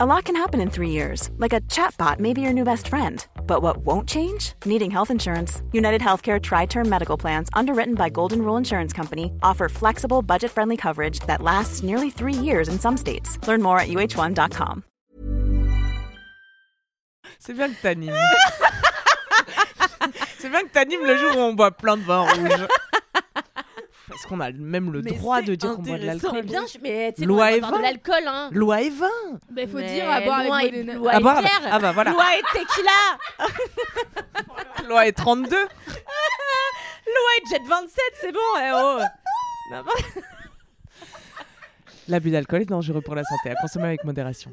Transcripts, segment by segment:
A lot can happen in three years, like a chatbot may be your new best friend. But what won't change? Needing health insurance. United Healthcare Tri Term Medical Plans, underwritten by Golden Rule Insurance Company, offer flexible, budget friendly coverage that lasts nearly three years in some states. Learn more at uh1.com. C'est bien que t'animes. C'est bien que t'animes le jour où on boit plein de vin rouge. Est-ce qu'on a même le Mais droit de dire qu'on boit de l'alcool Mais bien, je- mais tu sais, Loi et boire de vin. l'alcool, hein. Loi et vin il faut Mais dire à boire avec loi et- modéna- loi À et boire avec- bière. Ah bah voilà. Loi et tequila. Loi est 32 Loi et jet 27, c'est bon. eh oh. L'abus d'alcool est dangereux pour la santé, à consommer avec modération.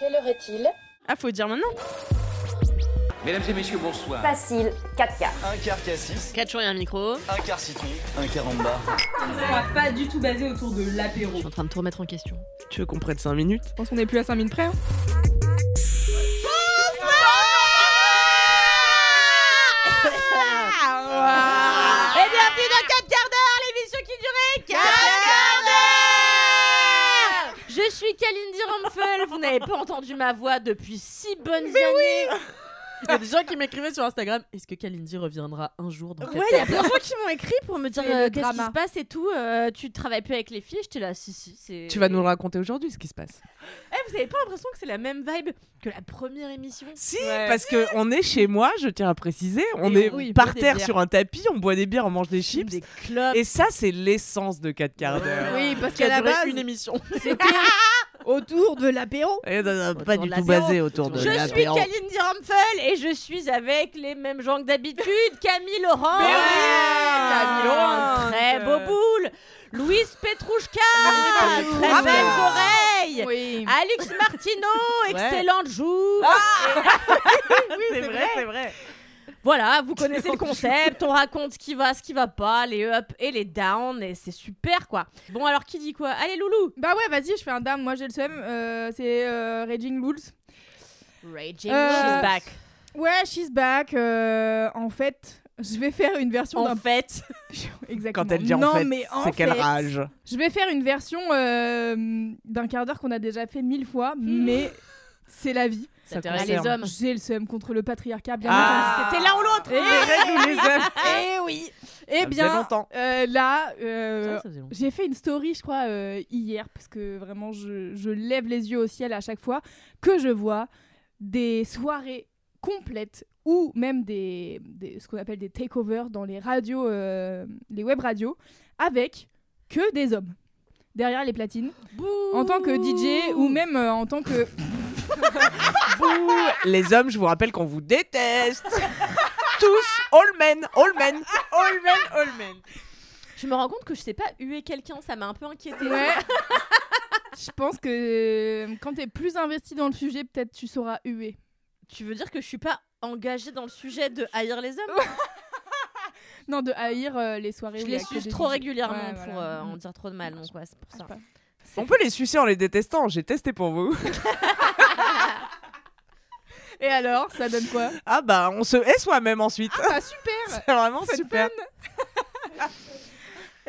Quelle heure est-il? Ah, faut dire maintenant. Mesdames et messieurs, bonsoir. Facile, 4 quarts. Un quart cassis, 4 jours et un micro. un quart citron, un quart en bas. pas du tout basé autour de l'apéro. Je suis en train de tout remettre en question. Tu veux qu'on prenne 5 minutes? Je pense qu'on est plus à 5 minutes près. hein. Et bienvenue dans 4 quarts d'heure, l'émission qui durait 4 quarts d'heure Je suis Kalindi Ramphel, vous n'avez pas entendu ma voix depuis 6 bonnes années Il y a des gens qui m'écrivaient sur Instagram Est-ce que Kalindi reviendra un jour dans 4 Ouais, il y a plein de gens qui m'ont écrit pour me dire euh, qu'est-ce qui se passe et tout. euh, tu travailles plus avec les filles J'étais là, si, si. c'est- Tu vas nous le raconter aujourd'hui, ce qui se passe. Eh, vous avez pas l'impression que c'est la même vibe que la première émission? Si, Ouais. parce que on est chez moi, je tiens à préciser, on Et est oui, par terre sur un tapis, on boit des bières, on mange des chips. Des clubs. Et ça, c'est l'essence de 4 quarts d'heure. Oui, parce qu'à a la duré base, une émission. c'était autour de l'apéro. Et, Autour pas de du tout l'apéro. basé autour de Je suis l'apéro. Kalindi Ramphel et je suis avec les mêmes gens que d'habitude. Camille Laurent. Oui, Camille Laurent, très beau boule. Louise Petrouchka, Petrouchka. très Bravo. belles oreilles. Oui. Alix Martineau, excellente joue. Oui, c'est vrai, c'est vrai. Voilà, vous connaissez le concept, on raconte ce qui va, ce qui va pas, les up et les down, et c'est super quoi. Bon alors qui dit quoi? Allez Loulou Bah ouais, vas-y, je fais un dame. Moi, j'ai le seum. euh, c'est euh, Raging Bulls. Raging, Euh, she's back. Ouais, she's back. euh, en fait, je vais faire une version En d'un. fait, Exactement. Quand elle dit en non, fait, mais en c'est quelle fait, rage. Je vais faire une version euh, d'un quart d'heure qu'on a déjà fait mille fois, mais c'est la vie. Ça t'intéresse les concerne. hommes. J'ai le seum contre le patriarcat, bien Ah. C'était l'un ou l'autre. Nous les hommes. Eh oui. Eh Ça bien, longtemps. euh, là, euh, j'ai fait une story, je crois, euh, hier, parce que vraiment, je, je lève les yeux au ciel à chaque fois que je vois des soirées complètes ou même des, des- ce qu'on appelle des takeovers dans les radios, euh, les web radios, avec que des hommes derrière les platines, en tant que DJ ou même euh, en tant que Bouh. Les hommes, je vous rappelle qu'on vous déteste. Tous, all men, all men, all men, all men. Je me rends compte que je sais pas huer quelqu'un, ça m'a un peu inquiété. Ouais. Je pense que euh, quand t'es plus investi dans le sujet, peut-être tu sauras huer. Tu veux dire que je suis pas engagée dans le sujet de haïr les hommes? Non, de haïr euh, les soirées. Je les suce trop régulièrement Ouais, pour voilà. euh, en dire trop de mal, donc ouais, c'est pour ça. On peut les sucer en les détestant, j'ai testé pour vous. Et alors, ça donne quoi Ah bah, on se hait soi-même ensuite. Ah super C'est vraiment Fun, super.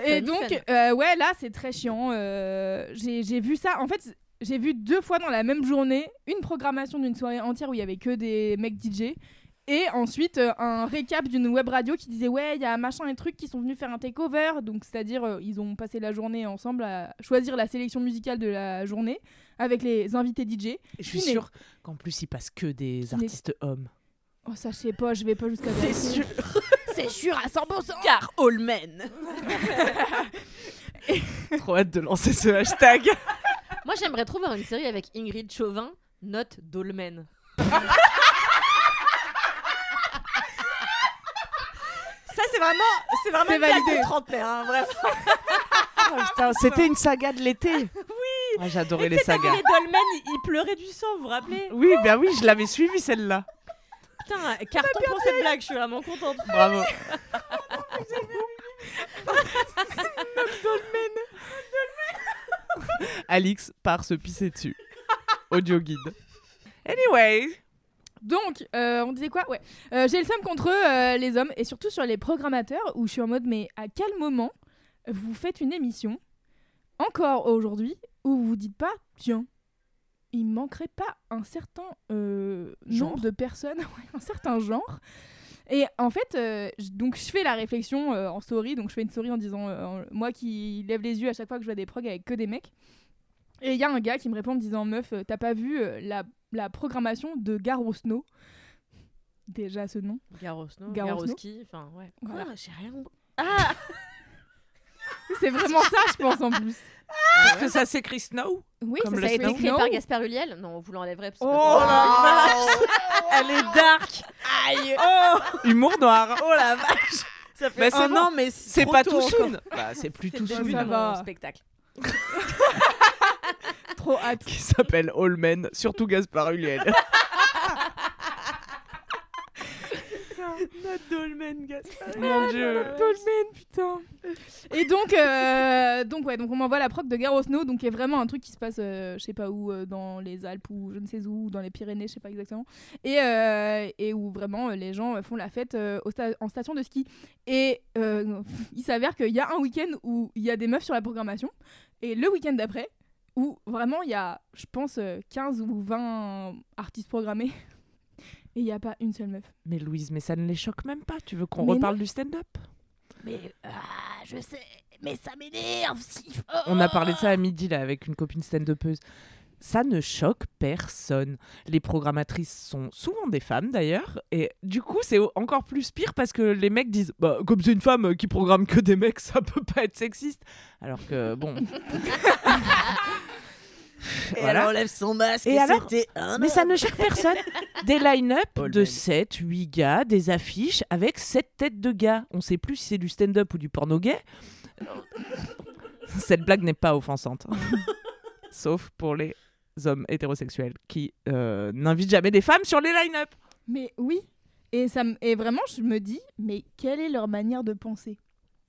Et donc, fun. euh, ouais, là, c'est très chiant. euh, j'ai j'ai vu ça. En fait, j'ai vu deux fois dans la même journée une programmation d'une soirée entière où il y avait que des mecs DJ. Et ensuite, euh, un récap d'une web radio qui disait Ouais, il y a machin et trucs qui sont venus faire un takeover. Donc, c'est-à-dire, euh, ils ont passé la journée ensemble à choisir la sélection musicale de la journée avec les invités DJ. Je suis sûre qu'en plus, il passe que des artistes hommes. Oh, ça, je sais pas, je vais pas jusqu'à C'est sûr, C'est sûr à 100%. car all men. Trop hâte de lancer ce hashtag. Moi, j'aimerais trop voir une série avec Ingrid Chauvin, note dolmen. Ça, c'est vraiment, c'est vraiment une validé. de trentenaire, hein, vraiment. Oh, putain, C'était une saga de l'été. J'adorais les sagas. les dolmen, ils, ils pleuraient du sang, vous vous rappelez Oui, ben oui, je l'avais suivi celle-là. Putain, carton pour cette blague, je suis vraiment contente. Bravo. Alix part se pisser dessus. Audio guide. Anyway, Donc, euh, on disait quoi? Ouais. Euh, J'ai le seum contre euh, les hommes et surtout sur les programmateurs où je suis en mode mais à quel moment vous faites une émission? Encore aujourd'hui où vous vous dites pas, tiens, il manquerait pas un certain euh, Genre nombre de personnes, un certain genre. Et en fait, euh, donc je fais la réflexion euh, en story, donc je fais une story en disant, euh, en- moi qui lève les yeux à chaque fois que je vois des progs avec que des mecs. Et il y a un gars qui me répond en me disant, meuf, t'as pas vu la, la programmation de Garo Snow? Déjà ce nom. Garosno. Garoski, enfin ouais. Voilà. J'ai rien. Ah C'est vraiment ça, je pense en plus. Parce que ça s'écrit Snow. Oui, Comme ça le s'appelle été écrit par Gaspard Ulliel Non, vous l'enlèverez parce que Oh la Elle est dark Aïe Humour noir. Oh la vache Ça fait Bah, c'est un bon. an, mais C'est trop pas tôt tout encore. soon. Bah, c'est plus C'est tout le soon. Ça de va. mon spectacle. Trop hâte. Qui s'appelle All Men, surtout Gaspard Ulliel. Notre Dolmen, Gaspard. Mon dieu. Dolmen, putain. Et donc, euh, donc ouais, donc on m'envoie la proc de Garo Snow, donc qui est vraiment un truc qui se passe, euh, je sais pas où, euh, dans les Alpes ou je ne sais où, ou dans les Pyrénées, je sais pas exactement, et, euh, et où vraiment les gens font la fête euh, au sta- en station de ski. Et euh, il s'avère qu'il y a un week-end où il y a des meufs sur la programmation, et le week-end d'après, où vraiment il y a, je pense, euh, 15 ou 20 artistes programmés, et il n'y a pas une seule meuf. Mais Louise, mais ça ne les choque même pas. Tu veux qu'on Mais reparle du stand-up? Mais ah, je sais, mais ça m'énerve si fort. On a parlé de ça à midi là avec une copine stand-upeuse. Ça ne choque personne. Les programmatrices sont souvent des femmes d'ailleurs. Et du coup, c'est encore plus pire parce que les mecs disent bah, Comme c'est une femme qui programme que des mecs, ça peut pas être sexiste. Alors que bon. Et Voilà. elle enlève son masque Et et, alors c'était un Mais ça ne choque personne. Des line-up de men. 7, 8 gars, des affiches avec 7 têtes de gars. On sait plus si c'est du stand-up ou du porno gay. Cette blague n'est pas offensante. Sauf pour les hommes hétérosexuels qui euh, n'invitent jamais des femmes sur les line-up. Mais oui. Et, ça me- et vraiment, je me dis, mais quelle est leur manière de penser?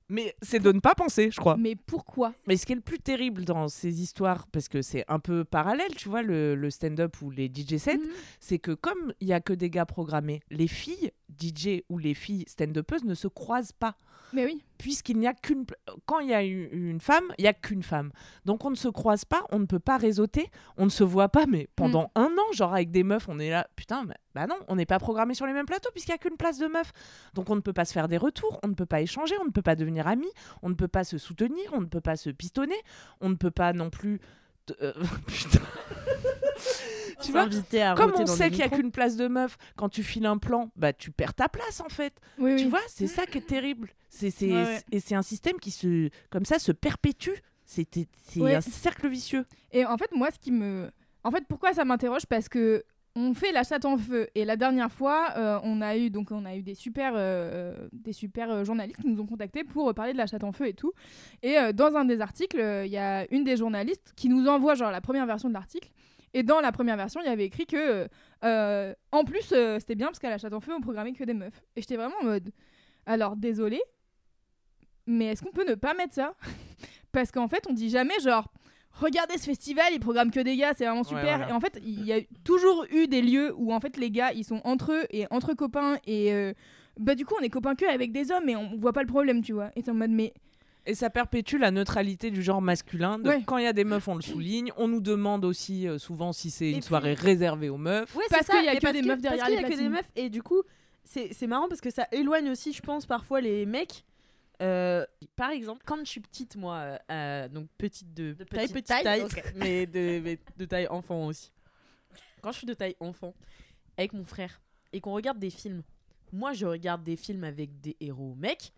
Mais c'est de ne pas penser, je crois. Mais pourquoi? Mais ce qui est le plus terrible dans ces histoires, parce que c'est un peu parallèle, tu vois, le, le stand-up ou les DJ sets, Mhm. c'est que comme il y a que des gars programmés, les filles DJ ou les filles stand-upeuses ne se croisent pas. Mais oui. Puisqu'il n'y a qu'une. Quand il y a une femme, il n'y a qu'une femme. Donc on ne se croise pas, on ne peut pas réseauter, on ne se voit pas, mais pendant un an, genre avec des meufs, on est là, putain, bah, bah non, on n'est pas programmé sur les mêmes plateaux puisqu'il n'y a qu'une place de meufs. Donc on ne peut pas se faire des retours, on ne peut pas échanger, on ne peut pas devenir amis, on ne peut pas se soutenir, on ne peut pas se pistonner, on ne peut pas non plus. euh, putain. tu vois à comme on dans sait qu'il n'y a qu'une place de meuf, quand tu files un plan, bah tu perds ta place en fait. Oui, Tu oui. vois, c'est ça qui est terrible. C'est, c'est, Ouais, ouais. Et c'est un système qui se, comme ça se perpétue. C'est Ouais. un cercle vicieux. Et en fait, moi, ce qui me. En fait, pourquoi ça m'interroge? Parce que. On fait la chatte en feu. Et la dernière fois euh, on a eu donc on a eu des super euh, des super euh, journalistes qui nous ont contactés pour euh, parler de la chatte en feu et tout. Et euh, dans un des articles euh, il y a une des journalistes qui nous envoie genre la première version de l'article. Et dans la première version il y avait écrit que euh, euh, en plus euh, c'était bien parce qu'à la chatte en feu on programmait que des meufs. Et j'étais vraiment en mode alors désolé mais est-ce qu'on peut ne pas mettre ça? Parce qu'en fait on dit jamais genre regardez ce festival, il programme que des gars, c'est vraiment super. voilà. Et en fait, il y a toujours eu des lieux où en fait les gars, ils sont entre eux et entre copains et euh, bah du coup on est copains que avec des hommes et on voit pas le problème, tu vois. Et t'es en mode mais Et ça perpétue la neutralité du genre masculin. de Ouais. Quand il y a des meufs, on le souligne. On nous demande aussi euh, souvent si c'est une puis- soirée réservée aux meufs. Ouais, Parce c'est ça, qu'il y a et que des meufs derrière parce qu'il les y a que des meufs et du coup c'est c'est marrant parce que ça éloigne aussi je pense parfois les mecs Euh, par exemple quand je suis petite moi euh, donc petite de, taille petite petite taille, taille, ok. mais, de, mais de taille enfant aussi quand je suis de taille enfant avec mon frère et qu'on regarde des films moi je regarde des films avec des héros mecs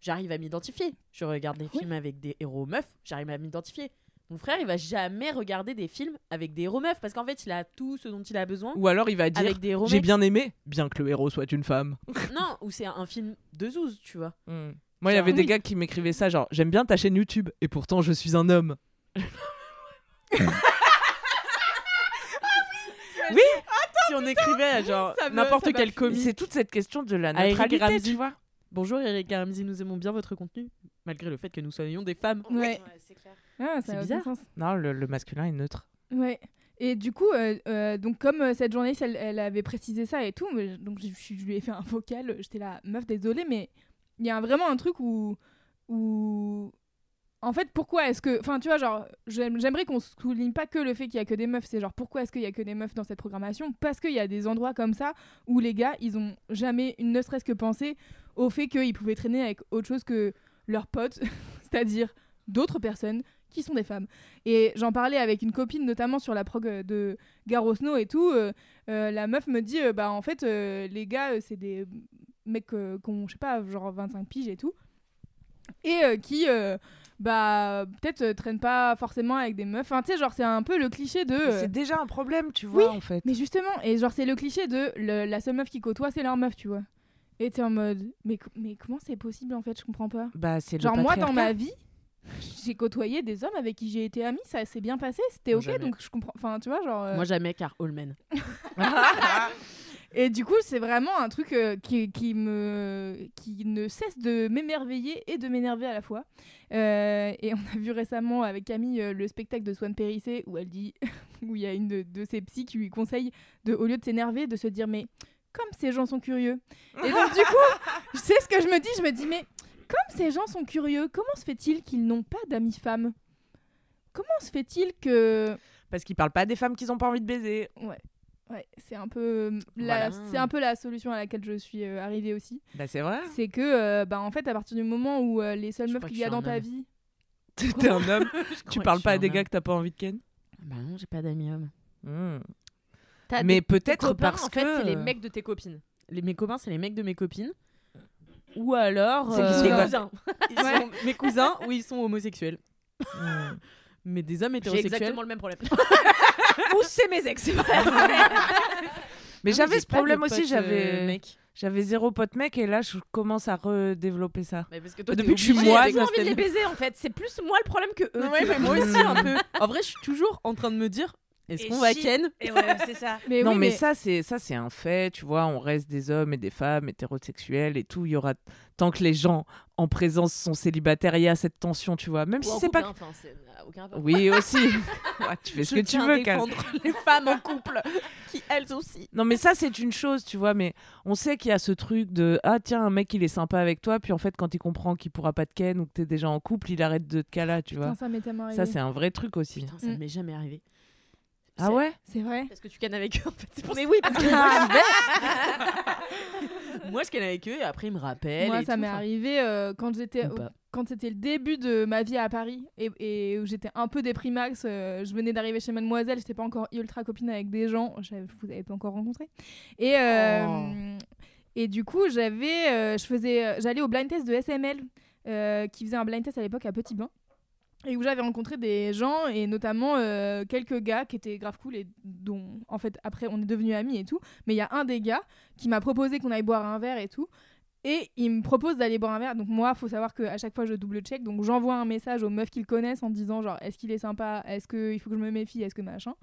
j'arrive à m'identifier je regarde des Oui. films avec des héros meufs j'arrive à m'identifier mon frère il va jamais regarder des films avec des héros meufs parce qu'en fait il a tout ce dont il a besoin Ou alors il va dire avec des héros J'ai bien aimé, bien que le héros soit une femme. Non, ou c'est un film de zouz, tu vois. Hmm. Moi, il y avait des oui. gars qui m'écrivaient ça, genre J'aime bien ta chaîne YouTube, et pourtant je suis un homme. si on écrivait genre n'importe quel comique. C'est toute cette question de la Ah, neutralité, tu vois. Bonjour Eric Ramsey, nous aimons bien votre contenu, malgré le fait que nous soyons des femmes. ouais. c'est clair. Ah, C'est bizarre. sens. Non, le, le masculin est neutre. Ouais. Et du coup, euh, euh, donc comme euh, cette journaliste, elle, elle avait précisé ça et tout, mais, donc je, je- je lui ai fait un vocal. J'étais là, meuf, désolée, mais il y a vraiment un truc où, en fait, pourquoi est-ce que. Enfin, tu vois, genre, j'aime- j'aimerais qu'on souligne pas que le fait qu'il y a que des meufs. C'est genre, pourquoi est-ce qu'il y a que des meufs dans cette programmation? Parce qu'il y a des endroits comme ça où les gars, ils ont jamais, ne serait-ce que pensé au fait qu'ils pouvaient traîner avec autre chose que leurs potes, c'est-à-dire d'autres personnes qui sont des femmes. Et j'en parlais avec une copine, notamment sur la prog euh, de Garosno et tout. euh, euh, la meuf me dit, bah en fait, les gars, c'est des mecs euh, qui ont, je sais pas, genre 25 piges et tout. Et euh, qui, euh, bah, peut-être euh, traînent pas forcément avec des meufs. Enfin, tu sais, genre, c'est un peu le cliché de. euh, C'est déjà un problème, tu vois, Oui, en fait. mais justement, et genre, c'est le cliché de le- la seule meuf qui côtoie, c'est leur meuf, tu vois. Et t'es en mode, mais, mais comment c'est possible en fait Je comprends pas. Bah, c'est le Genre, moi, dans ma vie, j'ai côtoyé des hommes avec qui j'ai été amie, ça s'est bien passé, c'était ok, jamais. donc je comprends. Enfin, tu vois, genre. euh, Moi jamais, car all men. Et du coup, c'est vraiment un truc euh, qui, qui, me, qui ne cesse de m'émerveiller et de m'énerver à la fois. Euh, et on a vu récemment avec Camille euh, le spectacle de Swan Périssé où elle dit, où il y a une de, de ses psys qui lui conseille, de, au lieu de s'énerver, de se dire mais comme ces gens sont curieux. Et donc du coup, sais ce que je me dis, je me dis mais comme ces gens sont curieux, comment se fait-il qu'ils n'ont pas d'amis femmes? Comment se fait-il que Parce qu'ils parlent pas des femmes qu'ils ont pas envie de baiser. Ouais, c'est un peu euh, la, Voilà. c'est un peu la solution à laquelle je suis euh, arrivée aussi. Bah, c'est vrai. C'est que euh, bah en fait à partir du moment où euh, les seules Je meufs qu'il y a dans ta homme. vie, T'es un homme. tu parles pas à des gars que t'as pas envie de ken? Bah non, j'ai pas d'amis hommes. T'as Mais peut-être copains, parce en fait, que- c'est les mecs de tes copines. Les, mes copains, c'est les mecs de mes copines. Ou alors. C'est euh, mes cousins. Ouais. sont mes cousins ou ils sont homosexuels. Hmm. Mais des hommes J'ai hétérosexuels. exactement le même problème. Ou c'est mes ex? Mais j'avais j'ai ce pas de problème aussi, j'avais euh, mec. j'avais zéro pote mec et là je commence à redévelopper ça. Mais parce que toi, Depuis t'es que je suis moi, J'ai envie de les baiser en fait. C'est plus moi le problème que eux. Ouais, tu mais vois. moi aussi un peu. En vrai, je suis toujours en train de me dire est-ce Et qu'on va si- ken? Et ouais, c'est ça. mais non oui, mais, ça c'est ça c'est un fait, tu vois, on reste des hommes et des femmes hétérosexuels et tout, il y aura tant que les gens en présence sont célibataires, il y a cette tension, tu vois, même si c'est pas aucun rapport. Oui aussi. Ouais, tu fais ce Je que tu veux défendre les femmes en couple qui elles aussi. Non mais ça c'est une chose, tu vois, mais on sait qu'il y a ce truc de ah tiens un mec il est sympa avec toi, puis en fait quand il comprend qu'il pourra pas te ken ou que t'es déjà en couple, il arrête de te caler, tu vois. Ça m'est tellement Ça c'est un vrai truc aussi. Putain, ça Mm. ne m'est jamais arrivé. Ah ouais C'est vrai. Parce que tu cannes avec eux en fait. Mais ça. oui, parce que moi, je vais- moi je ken avec eux et après ils me rappellent. Moi, et ça m'est arrivé euh, quand j'étais quand c'était le début de ma vie à Paris et, et où j'étais un peu déprimax. euh, je venais d'arriver chez Mademoiselle, j'étais pas encore ultra copine avec des gens. j'avais- Vous avez pas encore rencontré. Et euh, Oh. et du coup, j'avais, euh, je faisais, j'allais au blind test de SML euh, qui faisait un blind test à l'époque à Petit Bain. Et où j'avais rencontré des gens, et notamment euh, quelques gars qui étaient grave cool, et dont, en fait, après, on est devenus amis et tout. Mais il y a un des gars qui m'a proposé qu'on aille boire un verre et tout. Et il me propose d'aller boire un verre. Donc moi, faut savoir qu'à chaque fois, je double-check. Donc j'envoie un message aux meufs qu'ils connaissent en disant genre, est-ce qu'il est sympa? Est-ce qu'il faut que je me méfie? Est-ce que machin?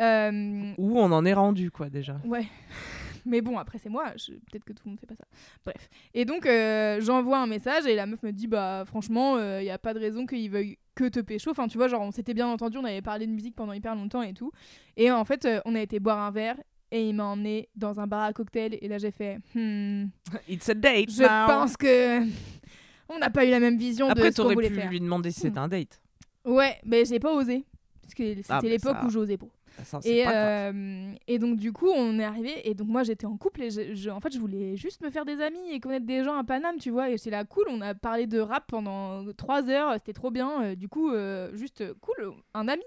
Euh, Où on en est rendu quoi déjà. Ouais. Mais bon, après, c'est moi. je- Peut-être que tout le monde fait pas ça. Bref. Et donc, euh, j'envoie un message et la meuf me dit Bah, franchement, il n'y a pas de raison qu'il veuille que te pécho. Enfin, tu vois, genre, on s'était bien entendu, on avait parlé de musique pendant hyper longtemps et tout. Et en fait, euh, on a été boire un verre et il m'a emmené dans un bar à cocktail. Et là, j'ai fait Hmm, It's a date. Je now. pense que. On n'a pas eu la même vision Après de ce qu'on voulait pu faire. lui demander si c'était un date. Ouais, mais j'ai pas osé. Parce que c'était Ah, l'époque ça- où j'osais pas. Ça, Et, euh, et donc du coup on est arrivé et donc moi j'étais en couple et je, je- en fait je voulais juste me faire des amis et connaître des gens à Paname tu vois et c'est là cool on a parlé de rap pendant trois heures c'était trop bien euh, du coup euh, juste cool un ami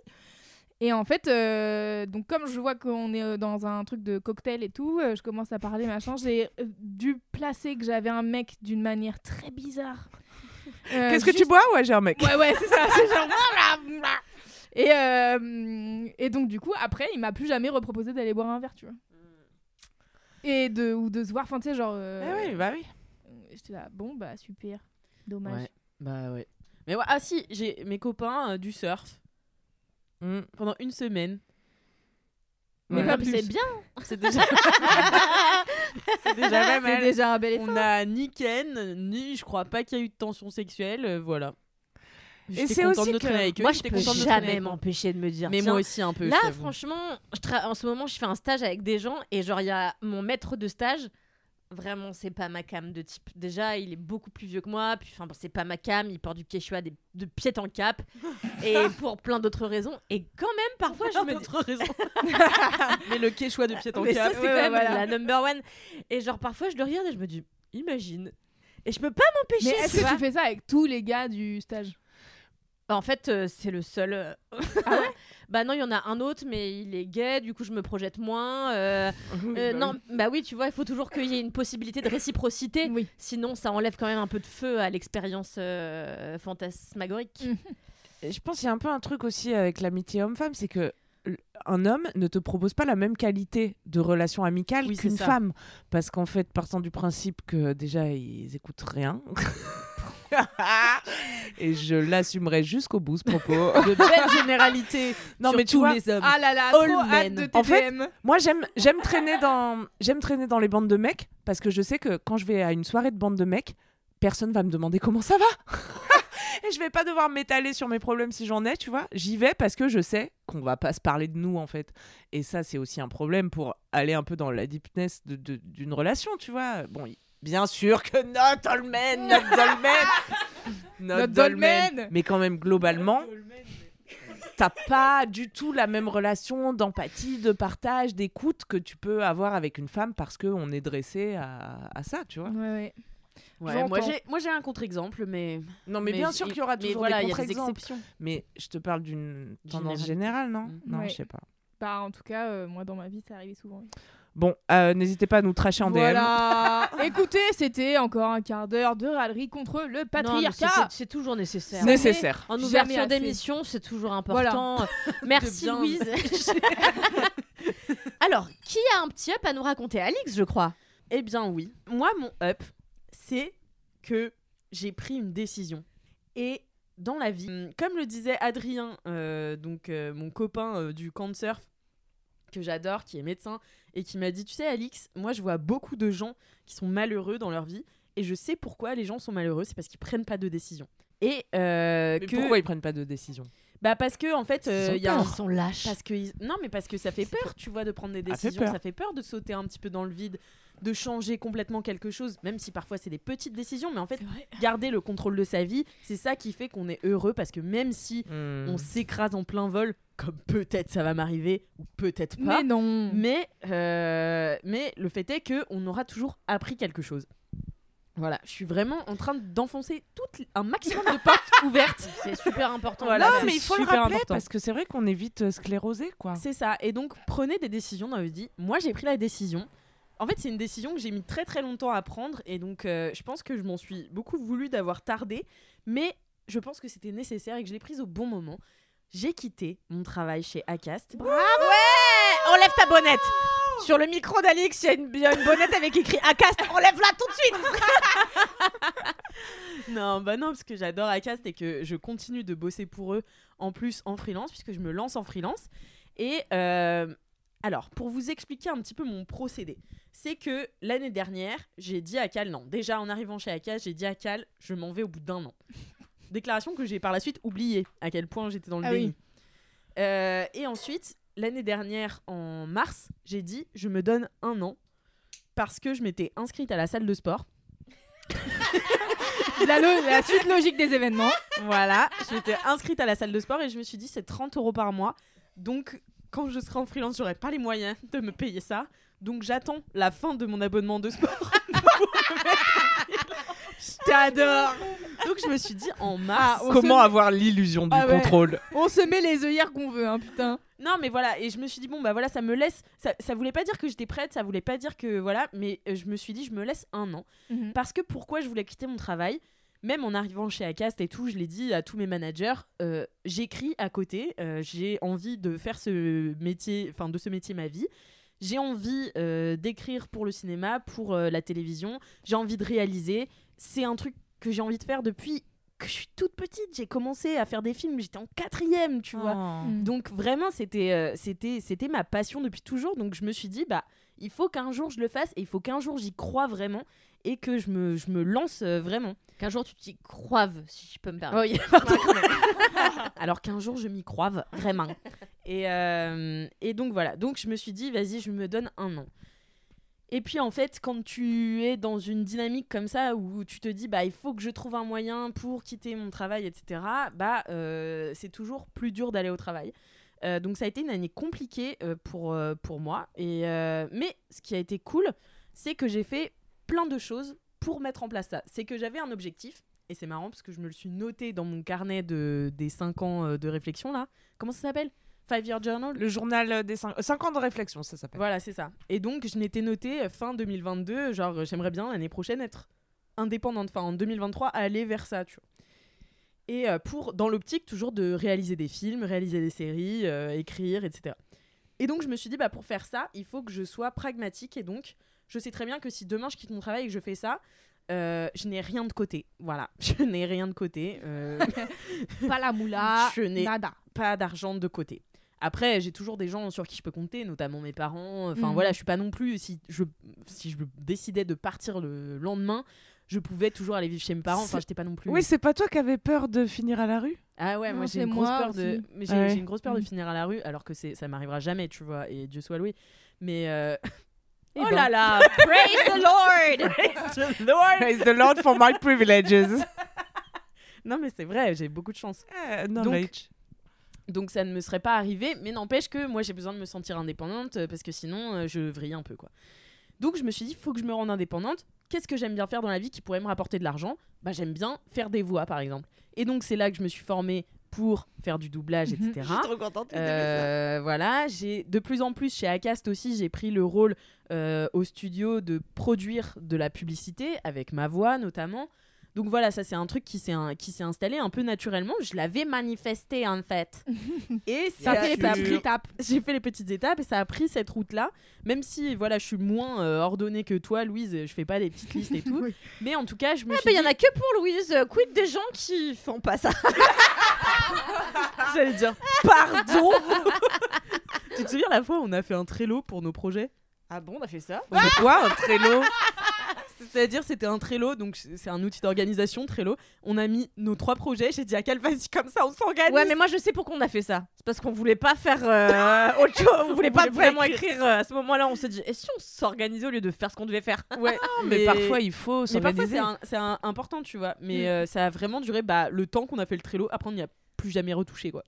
et en fait euh, donc comme je vois qu'on est dans un truc de cocktail et tout euh, je commence à parler machin j'ai dû placer que j'avais un mec d'une manière très bizarre Euh, Qu'est-ce que tu bois? Ouais, j'ai un mec. Ouais, ouais, c'est ça. C'est genre. Et, euh, et donc, du coup, après, il m'a plus jamais reproposé d'aller boire un verre, tu vois. Et de, ou de se voir, enfin, tu sais, genre. euh, Eh oui, bah oui. J'étais là, bon, bah, super. Dommage. Ouais, bah ouais. Mais ouais, ah si, j'ai mes copains euh, du surf Mm. pendant une semaine. Mais plus. c'est bien. C'est déjà. c'est déjà pas C'est mal. déjà un bel effort. On a ni Ken, ni je crois pas qu'il y a eu de tension sexuelle, euh, voilà. J'étais c'est aussi de que- avec eux. Moi, je j'étais peux jamais m'empêcher de me dire. Mais moi aussi un peu. Là, franchement, je tra- en ce moment, je fais un stage avec des gens et genre, il y a mon maître de stage. Vraiment, c'est pas ma cam de type. Déjà, il est beaucoup plus vieux que moi. Puis, enfin, bon, c'est pas ma cam. Il porte du quechua des- de pied en cap. et pour plein d'autres raisons. Et quand même, parfois, je me d'autres raisons. Mais le quechua de pied en Mais ça, cap. c'est Ouais, quand ouais, même voilà. la number one. Et genre, parfois, je le regarde et je me dis, imagine. Et je peux pas m'empêcher. Mais est-ce que tu fais ça avec tous les gars du stage? En fait, euh, c'est le seul. euh, Ah bah non, il y en a un autre, mais il est gay, du coup je me projette moins. euh, euh, non, bah oui, tu vois, il faut toujours qu'il y ait une possibilité de réciprocité. Oui. Sinon, ça enlève quand même un peu de feu à l'expérience euh, fantasmagorique. Et Je pense qu'il y a un peu un truc aussi avec l'amitié homme-femme, c'est que l- un homme ne te propose pas la même qualité de relation amicale Oui, c'est qu'une ça. femme. Parce qu'en fait, partant du principe que déjà, ils écoutent rien. Et je l'assumerai jusqu'au bout, ce propos. De belles généralités. non, sur mais tu tous vois, les hommes. Ah là là, All trop hâte de En fait, moi, j'aime, j'aime traîner dans, j'aime traîner dans les bandes de mecs parce que je sais que quand je vais à une soirée de bande de mecs, personne va me demander comment ça va. Et je vais pas devoir m'étaler sur mes problèmes si j'en ai, tu vois. J'y vais parce que je sais qu'on va pas se parler de nous, en fait. Et ça, c'est aussi un problème pour aller un peu dans la deepness de- de- d'une relation, tu vois. Bon, bien sûr que not all men, not all men, not Not all all men. men. Mais quand même, globalement, t'as pas du tout la même relation d'empathie, de partage, d'écoute que tu peux avoir avec une femme parce qu'on est dressé à, à ça, tu vois. Ouais, ouais. Ouais, moi j'ai moi j'ai un contre-exemple mais Non, mais, mais bien sûr qu'il y aura toujours voilà, des contre-exemples. exceptions. Mais je te parle d'une tendance générale, non? Mm. Non, Ouais. je sais pas. Bah, en tout cas, euh, moi, dans ma vie, ça arrivait souvent. Bon, euh, n'hésitez pas à nous tracher en DM. Voilà. Écoutez, c'était encore un quart d'heure de râlerie contre le patriarcat. c'est- C'est toujours nécessaire. Né- Nécessaire. En ouverture d'émission, c'est toujours important. Merci bien- Louise. Alors, qui a un petit up à nous raconter? Alix, je crois. Eh bien oui. Moi mon up c'est que j'ai pris une décision et dans la vie, hum, comme le disait Adrien, euh, donc euh, mon copain euh, du camp de surf que j'adore, qui est médecin et qui m'a dit, tu sais Alix, moi je vois beaucoup de gens qui sont malheureux dans leur vie et je sais pourquoi les gens sont malheureux, c'est parce qu'ils prennent pas de décision. Et euh, Mais que pourquoi ils prennent pas de décision? Bah parce que en fait euh, il y a un Ils sont lâches. parce que ils- non mais parce que ça fait peur tu vois de prendre des décisions ça fait peur de sauter un petit peu dans le vide de changer complètement quelque chose même si parfois c'est des petites décisions mais en fait garder le contrôle de sa vie c'est ça qui fait qu'on est heureux parce que même si Hmm. on s'écrase en plein vol comme peut-être ça va m'arriver ou peut-être pas Mais non. mais, euh, mais le fait est que on aura toujours appris quelque chose. Voilà, je suis vraiment en train d'enfoncer tout un maximum de portes ouvertes. C'est super important. Voilà, non, mais il faut le rappeler important. parce que c'est vrai qu'on est vite euh, sclérosé, quoi. C'est ça. Et donc, prenez des décisions dans votre vie. Moi, j'ai pris la décision. En fait, c'est une décision que j'ai mis très très longtemps à prendre. Et donc, euh, je pense que je m'en suis beaucoup voulu d'avoir tardé. Mais je pense que c'était nécessaire et que je l'ai prise au bon moment. J'ai quitté mon travail chez Acast. Enlève ta bonnette. Sur le micro d'Alix, il y a une, il y a une bonnette avec écrit Acast. Enlève-la tout de suite. Non, bah non, parce que j'adore Acast et que je continue de bosser pour eux en plus en freelance, puisque je me lance en freelance. Et euh, alors, pour vous expliquer un petit peu mon procédé, c'est que l'année dernière, j'ai dit à Cal, non, déjà en arrivant chez Acast, j'ai dit à Cal, je m'en vais au bout d'un an. Déclaration que j'ai par la suite oubliée, à quel point j'étais dans le Ah déni. oui. Euh, et ensuite, l'année dernière, en mars, j'ai dit, je me donne un an, parce que je m'étais inscrite à la salle de sport. La, la suite logique des événements. Voilà, j'étais inscrite à la salle de sport et je me suis dit c'est 30 euros par mois. Donc quand je serai en freelance, j'aurai pas les moyens de me payer ça. Donc j'attends la fin de mon abonnement de sport. T'adore. Donc je me suis dit en mars. Ah, on Comment se- avoir l'illusion du Ah ouais. contrôle On se met les œillères qu'on veut, hein, putain. Non mais voilà, et je me suis dit bon bah voilà, ça me laisse. Ça, ça voulait pas dire que j'étais prête, ça voulait pas dire que voilà, mais euh, je me suis dit je me laisse un an. Parce que pourquoi je voulais quitter mon travail? Même en arrivant chez Acast et tout, je l'ai dit à tous mes managers, euh, j'écris à côté, euh, j'ai envie de faire ce métier, enfin de ce métier ma vie. J'ai envie euh, d'écrire pour le cinéma, pour euh, la télévision. J'ai envie de réaliser. C'est un truc que j'ai envie de faire depuis que je suis toute petite. J'ai commencé à faire des films, j'étais en quatrième, tu vois. Oh. Mm. Donc vraiment, c'était euh, c'était c'était ma passion depuis toujours. Donc je me suis dit, bah, il faut qu'un jour je le fasse et il faut qu'un jour j'y croie vraiment et que je me, je me lance euh, vraiment. Qu'un jour tu t'y croives, si je peux me permettre. Oui, pardon. Alors qu'un jour je m'y croive vraiment. Et, euh, et donc voilà. Donc je me suis dit, vas-y, je me donne un an. Et puis en fait, quand tu es dans une dynamique comme ça où tu te dis bah il faut que je trouve un moyen pour quitter mon travail, etc. Bah euh, c'est toujours plus dur d'aller au travail. Euh, donc ça a été une année compliquée euh, pour, pour moi. Et, mais ce qui a été cool, c'est que j'ai fait plein de choses pour mettre en place ça. C'est que j'avais un objectif. Et c'est marrant parce que je me le suis noté dans mon carnet de, des 5 ans euh, de réflexion là. Comment ça s'appelle? Five Year Journal? Le journal des 5 ans de réflexion, ça s'appelle. voilà, c'est ça. Et donc, je m'étais noté euh, fin 2022, genre, euh, j'aimerais bien l'année prochaine être indépendante, enfin en 2023, aller vers ça, tu vois. Et euh, pour, dans l'optique, toujours de réaliser des films, réaliser des séries, euh, écrire, etc. Et donc, je me suis dit, bah, pour faire ça, il faut que je sois pragmatique. Et donc, je sais très bien que si demain je quitte mon travail et que je fais ça, euh, je n'ai rien de côté. Voilà, je n'ai rien de côté. euh, Pas la moula, Je n'ai- nada. pas d'argent de côté. Après, j'ai toujours des gens sur qui je peux compter, notamment mes parents. Enfin Mhm. voilà, je suis pas non plus si je si je décidais de partir le lendemain, je pouvais toujours aller vivre chez mes parents. Enfin, j'étais pas non plus. Oui, c'est pas toi qui avais peur de finir à la rue? Ah ouais, Non, moi j'ai une grosse moi peur de aussi. mais j'ai Ouais. j'ai une grosse peur de finir à la rue alors que c'est ça m'arrivera jamais, tu vois et Dieu soit loué. Mais euh, Oh ben. là là, praise the Lord. Praise the Lord. Praise the Lord for my privileges. Non mais c'est vrai, j'ai beaucoup de chance. Eh, Donc, knowledge. Donc ça ne me serait pas arrivé, mais n'empêche que moi j'ai besoin de me sentir indépendante euh, parce que sinon euh, je vrille un peu quoi. Donc je me suis dit, faut que je me rende indépendante. Qu'est-ce que j'aime bien faire dans la vie qui pourrait me rapporter de l'argent? Bah j'aime bien faire des voix par exemple. Et donc c'est là que je me suis formée pour faire du doublage, Mhm. etc. trop contente Euh, voilà, j'ai de plus en plus chez Acast aussi, j'ai pris le rôle euh, au studio de produire de la publicité avec ma voix notamment. Donc voilà, ça c'est un truc qui s'est qui s'est installé un peu naturellement. Je l'avais manifesté en fait. Et Ça ça, fait les a petites étapes. j'ai fait les petites étapes et ça a pris cette route là. Même si voilà, je suis moins euh, ordonnée que toi, Louise, je fais pas des petites listes et tout. Oui. Mais en tout cas, je me Ah suis bah, il y en a que pour Louise. Quid des gens qui font pas ça? J'allais dire pardon. tu te souviens la fois où on a fait un Trello pour nos projets? Ah bon, on a fait ça? On fait quoi un Trello? C'est-à-dire c'était un Trello, donc c'est un outil d'organisation Trello. On a mis nos trois projets. J'ai dit à quelle vas-y comme ça on s'organise. Ouais, mais moi je sais pourquoi on a fait ça. C'est parce qu'on voulait pas faire euh, autre chose. On voulait pas voulait vraiment écrire. euh, à ce moment-là, on s'est dit, et si on s'organisait au lieu de faire ce qu'on devait faire? Ouais, Mais parfois, il faut s'organiser. c'est important, tu vois. Mais Mm. euh, ça a vraiment duré bah, le temps qu'on a fait le Trello. Après on n'y a plus jamais retouché quoi.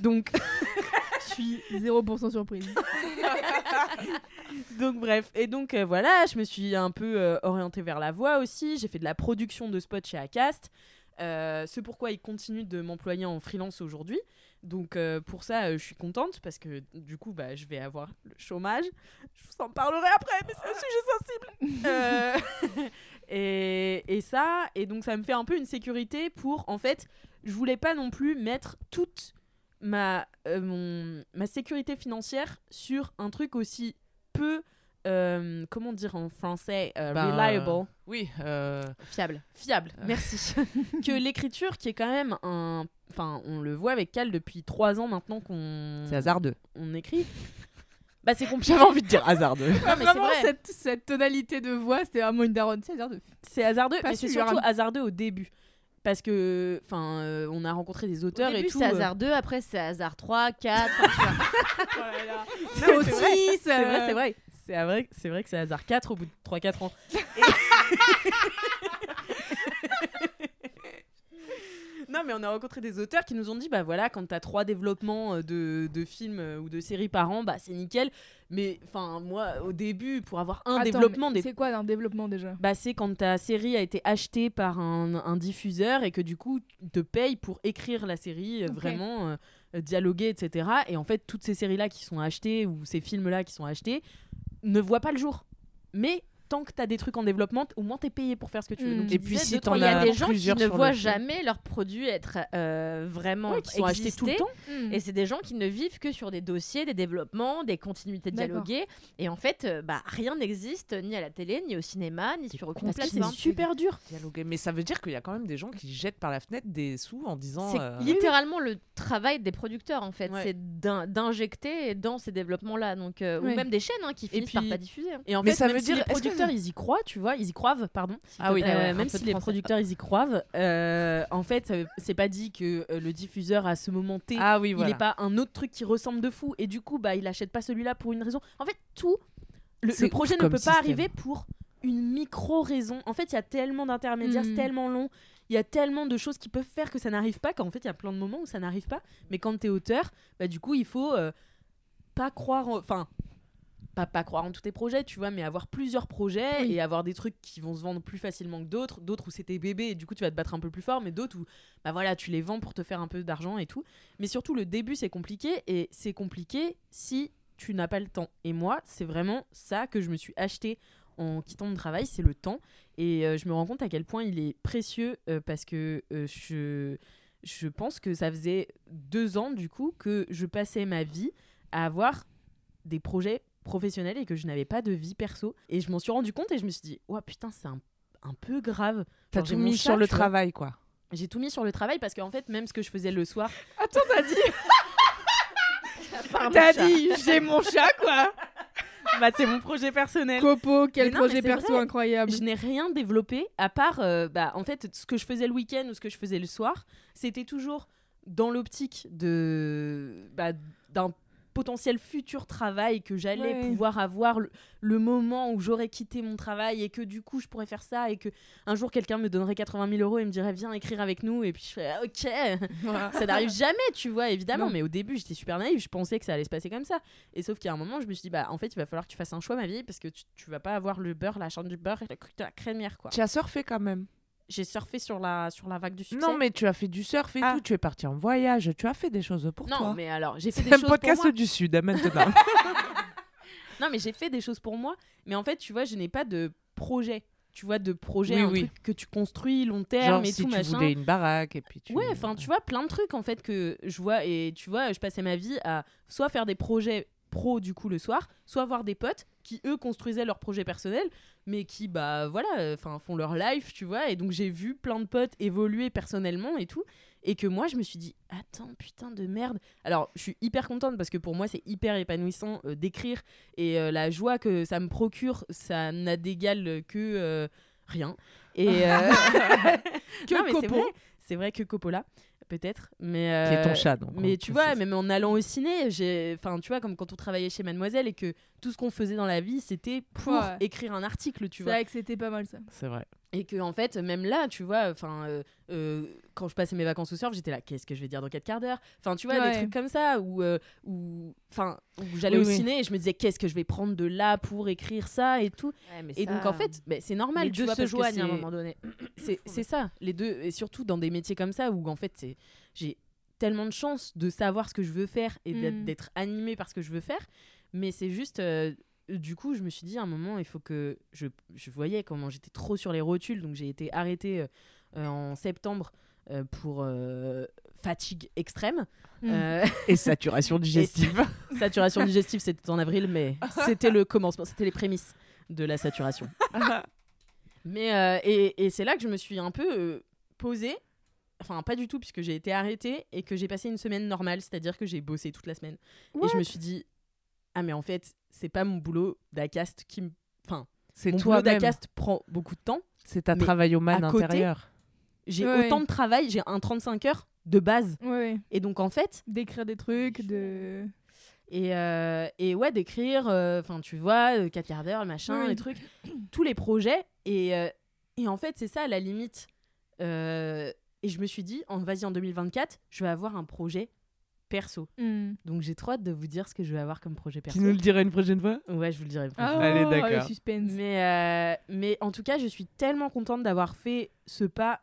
Donc Je suis 0% surprise. Donc bref, et donc euh, voilà, je me suis un peu euh, orientée vers la voix aussi. J'ai fait de la production de spots chez Acast. Euh, c'est pourquoi ils continuent de m'employer en freelance aujourd'hui. Donc euh, pour ça, je suis contente parce que du coup, bah, je vais avoir le chômage. Je vous en parlerai après, mais c'est un sujet sensible. Et, et ça, et donc ça me fait un peu une sécurité pour, en fait, je voulais pas non plus mettre toute ma, euh, mon, ma sécurité financière sur un truc aussi peu, euh, comment dire en français, euh, Ben, reliable, Oui, euh, Fiable. fiable, merci, que l'écriture qui est quand même un... Enfin, on le voit avec Cal depuis trois ans maintenant qu'on c'est hasardeux. on écrit. Bah c'est compliqué. J'avais envie de dire hasardeux. Non, mais c'est vraiment, vrai. cette, cette tonalité de voix, c'était vraiment une daronne. C'est hasard de C'est hasardeux, Pas mais c'est surtout hasardeux au début. Parce que, enfin, euh, on a rencontré des Au auteurs début, et tout. c'est euh, hasard 2, après, c'est hasard 3, 4. Non, mais c'est vrai. saucisse. C'est vrai, euh, c'est vrai. C'est vrai, c'est vrai que c'est hasard 4 au bout de 3-4 ans. non, mais on a rencontré des auteurs qui nous ont dit bah voilà, quand t'as trois développements euh, de, de films euh, ou de séries par an, bah c'est nickel. Mais enfin, moi, au début, pour avoir un Attends, développement, des C'est quoi un développement déjà? Bah, c'est quand ta série a été achetée par un, un diffuseur et que du coup, te payes pour écrire la série, euh, vraiment euh, dialoguer, etc. Et en fait, toutes ces séries-là qui sont achetées ou ces films-là qui sont achetés ne voient pas le jour. Mais tant que tu as des trucs en développement, au moins tu es payé pour faire ce que tu veux. Mm. Donc, Et puis, si Il y a as des gens qui ne voient jamais leurs produits être euh, vraiment Ouais, qui sont achetés tout le temps. Et c'est des gens qui ne vivent que sur des dossiers, des développements, des continuités D'accord. dialoguées. Et en fait, euh, bah, rien n'existe ni à la télé, ni au cinéma, ni sur aucune que c'est plateforme. super dur. Dialoguer. Mais ça veut dire qu'il y a quand même des gens qui jettent par la fenêtre des sous en disant. C'est euh, littéralement le travail des producteurs en fait, Ouais. c'est d'in- d'injecter dans ces développements-là, donc euh, Ouais. ou même des chaînes hein, qui finissent par puis- pas diffuser. hein. Et en Mais fait, ça même veut si dire- producteurs, ils y croient, tu vois, ils y croivent, pardon. Ah oui, Euh, même si les producteurs ils y croient, euh, en fait, veut- c'est pas dit que euh, le diffuseur à ce moment T, Ah oui, il n'est pas un autre truc qui ressemble de fou et du coup, bah, il achète pas celui-là pour une raison. En fait, tout le, projet ne peut pas arriver pour une micro raison. En fait, il y a tellement d'intermédiaires, Mhm. c'est tellement long. Il y a tellement de choses qui peuvent faire que ça n'arrive pas qu'en fait, il y a plein de moments où ça n'arrive pas. Mais quand t'es auteur, bah, du coup, il faut euh, pas croire. en- Enfin, pas, pas croire en tous tes projets, tu vois, mais avoir plusieurs projets Oui. et avoir des trucs qui vont se vendre plus facilement que d'autres. D'autres où c'était bébé et du coup, tu vas te battre un peu plus fort, mais d'autres où bah voilà, tu les vends pour te faire un peu d'argent et tout. Mais surtout, le début, c'est compliqué et c'est compliqué si tu n'as pas le temps. Et moi, c'est vraiment ça que je me suis acheté en quittant mon travail, c'est le temps. Et euh, je me rends compte à quel point il est précieux euh, parce que euh, je, je pense que ça faisait deux ans, du coup, que je passais ma vie à avoir des projets professionnels et que je n'avais pas de vie perso. Et je m'en suis rendu compte et je me suis dit, ouais, putain, c'est un, un peu grave. T'as tout mis chat, sur le travail, quoi. J'ai tout mis sur le travail parce qu'en fait, même ce que je faisais le soir. Attends, t'as dit, t'as dit, j'ai mon chat, quoi. Bah, c'est mon projet personnel. Copo, quel non, projet perso vrai. incroyable. Je n'ai rien développé à part, euh, bah, en fait, ce que je faisais le week-end ou ce que je faisais le soir, c'était toujours dans l'optique de bah, d'un potentiel futur travail que j'allais Ouais. pouvoir avoir le, le moment où j'aurais quitté mon travail et que du coup je pourrais faire ça et que un jour quelqu'un me donnerait 80 000 euros et me dirait viens écrire avec nous et puis je ferais Ah, ok ça n'arrive jamais, tu vois, évidemment. Non. Mais au début, j'étais super naïve. Je pensais que ça allait se passer comme ça. Et sauf qu'à un moment, je me suis dit, bah, en fait, il va falloir que tu fasses un choix, ma vie, parce que tu, tu vas pas avoir le beurre, la chaîne du beurre et la, la crémière, quoi. Tu as surfé quand même. J'ai surfé sur la, sur la vague du succès. Non, mais tu as fait du surf et Ah. tout. Tu es parti en voyage. Tu as fait des choses pour Non, toi. mais alors, j'ai fait des C'est un choses podcast pour moi. du Sud, hein, maintenant. Non, mais j'ai fait des choses pour moi. Mais en fait, tu vois, je n'ai pas de projet. Tu vois, de projet, Oui, un oui. truc que tu construis long terme Genre et si tout, tu machin. voulais une baraque et puis tu... Ouais, enfin, tu vois, plein de trucs en fait que je vois et tu vois, je passais ma vie à soit faire des projets pro du coup le soir, soit avoir des potes qui eux construisaient leurs projets personnels, mais qui bah voilà, enfin font leur life, tu vois, et donc j'ai vu plein de potes évoluer personnellement et tout, et que moi je me suis dit attends putain de merde. Alors je suis hyper contente parce que pour moi c'est hyper épanouissant euh, d'écrire. Et euh, la joie que ça me procure, ça n'a d'égal que euh, rien. Et Que non, mais c'est vrai, c'est vrai que Coppola, peut-être, mais Qui est ton euh, chat, donc. mais on tu vois, même en allant au ciné, j'ai, enfin, tu vois, comme quand on travaillait chez Mademoiselle et que tout ce qu'on faisait dans la vie, c'était pour Ouais. écrire un article, tu C'est vois. vrai que c'était pas mal ça. C'est vrai. Et que en fait, même là, tu vois, enfin, euh, euh, quand je passais mes vacances au surf, j'étais là, qu'est-ce que je vais dire dans 4 quarts d'heure? Enfin, tu vois, Ouais. des trucs comme ça où, euh, où, enfin, où j'allais Oui, au oui. ciné et je me disais, qu'est-ce que je vais prendre de là pour écrire ça et tout? et donc en fait, ben, c'est normal, les tu deux vois, se joignent à un moment donné. c'est c'est ça, les deux, et surtout dans des métiers comme ça où en fait c'est j'ai tellement de chance de savoir ce que je veux faire et d'être Mm. d'être animée par ce que je veux faire, mais c'est juste euh, du coup je me suis dit à un moment il faut que je, je voyais comment j'étais trop sur les rotules donc j'ai été arrêtée euh, euh, en septembre euh, pour euh, fatigue extrême. Mm. Euh, Et saturation digestive. saturation digestive c'était en avril mais c'était le commencement, c'était les prémices de la saturation. Mais euh, et, et c'est là que je me suis un peu euh, posée. Enfin, pas du tout, puisque j'ai été arrêtée et que j'ai passé une semaine normale, c'est-à-dire que j'ai bossé toute la semaine. Et je me suis dit, ah, mais en fait, c'est pas mon boulot d'Acast qui me. Enfin, C'est mon boulot toi-même. d'Acast prend beaucoup de temps. C'est ta mais travaillomane à côté, intérieure. J'ai Ouais. autant de travail, j'ai un 35 heures de base. Ouais. Et donc, en fait, D'écrire des trucs, de. Et, euh, et ouais, d'écrire, euh, enfin, tu vois, euh, 4 quarts d'heure, machin, les trucs, tous les projets. Et, euh, et en fait, c'est ça, à la limite. Euh, et je me suis dit, en, vas-y, en 2024, je vais avoir un projet perso. Mm. Donc, j'ai trop hâte de vous dire ce que je vais avoir comme projet perso. Tu nous le diras une prochaine fois? Ouais, je vous le dirai. une prochaine Oh, Allez, le d'accord. suspense. mais, euh, mais en tout cas, je suis tellement contente d'avoir fait ce pas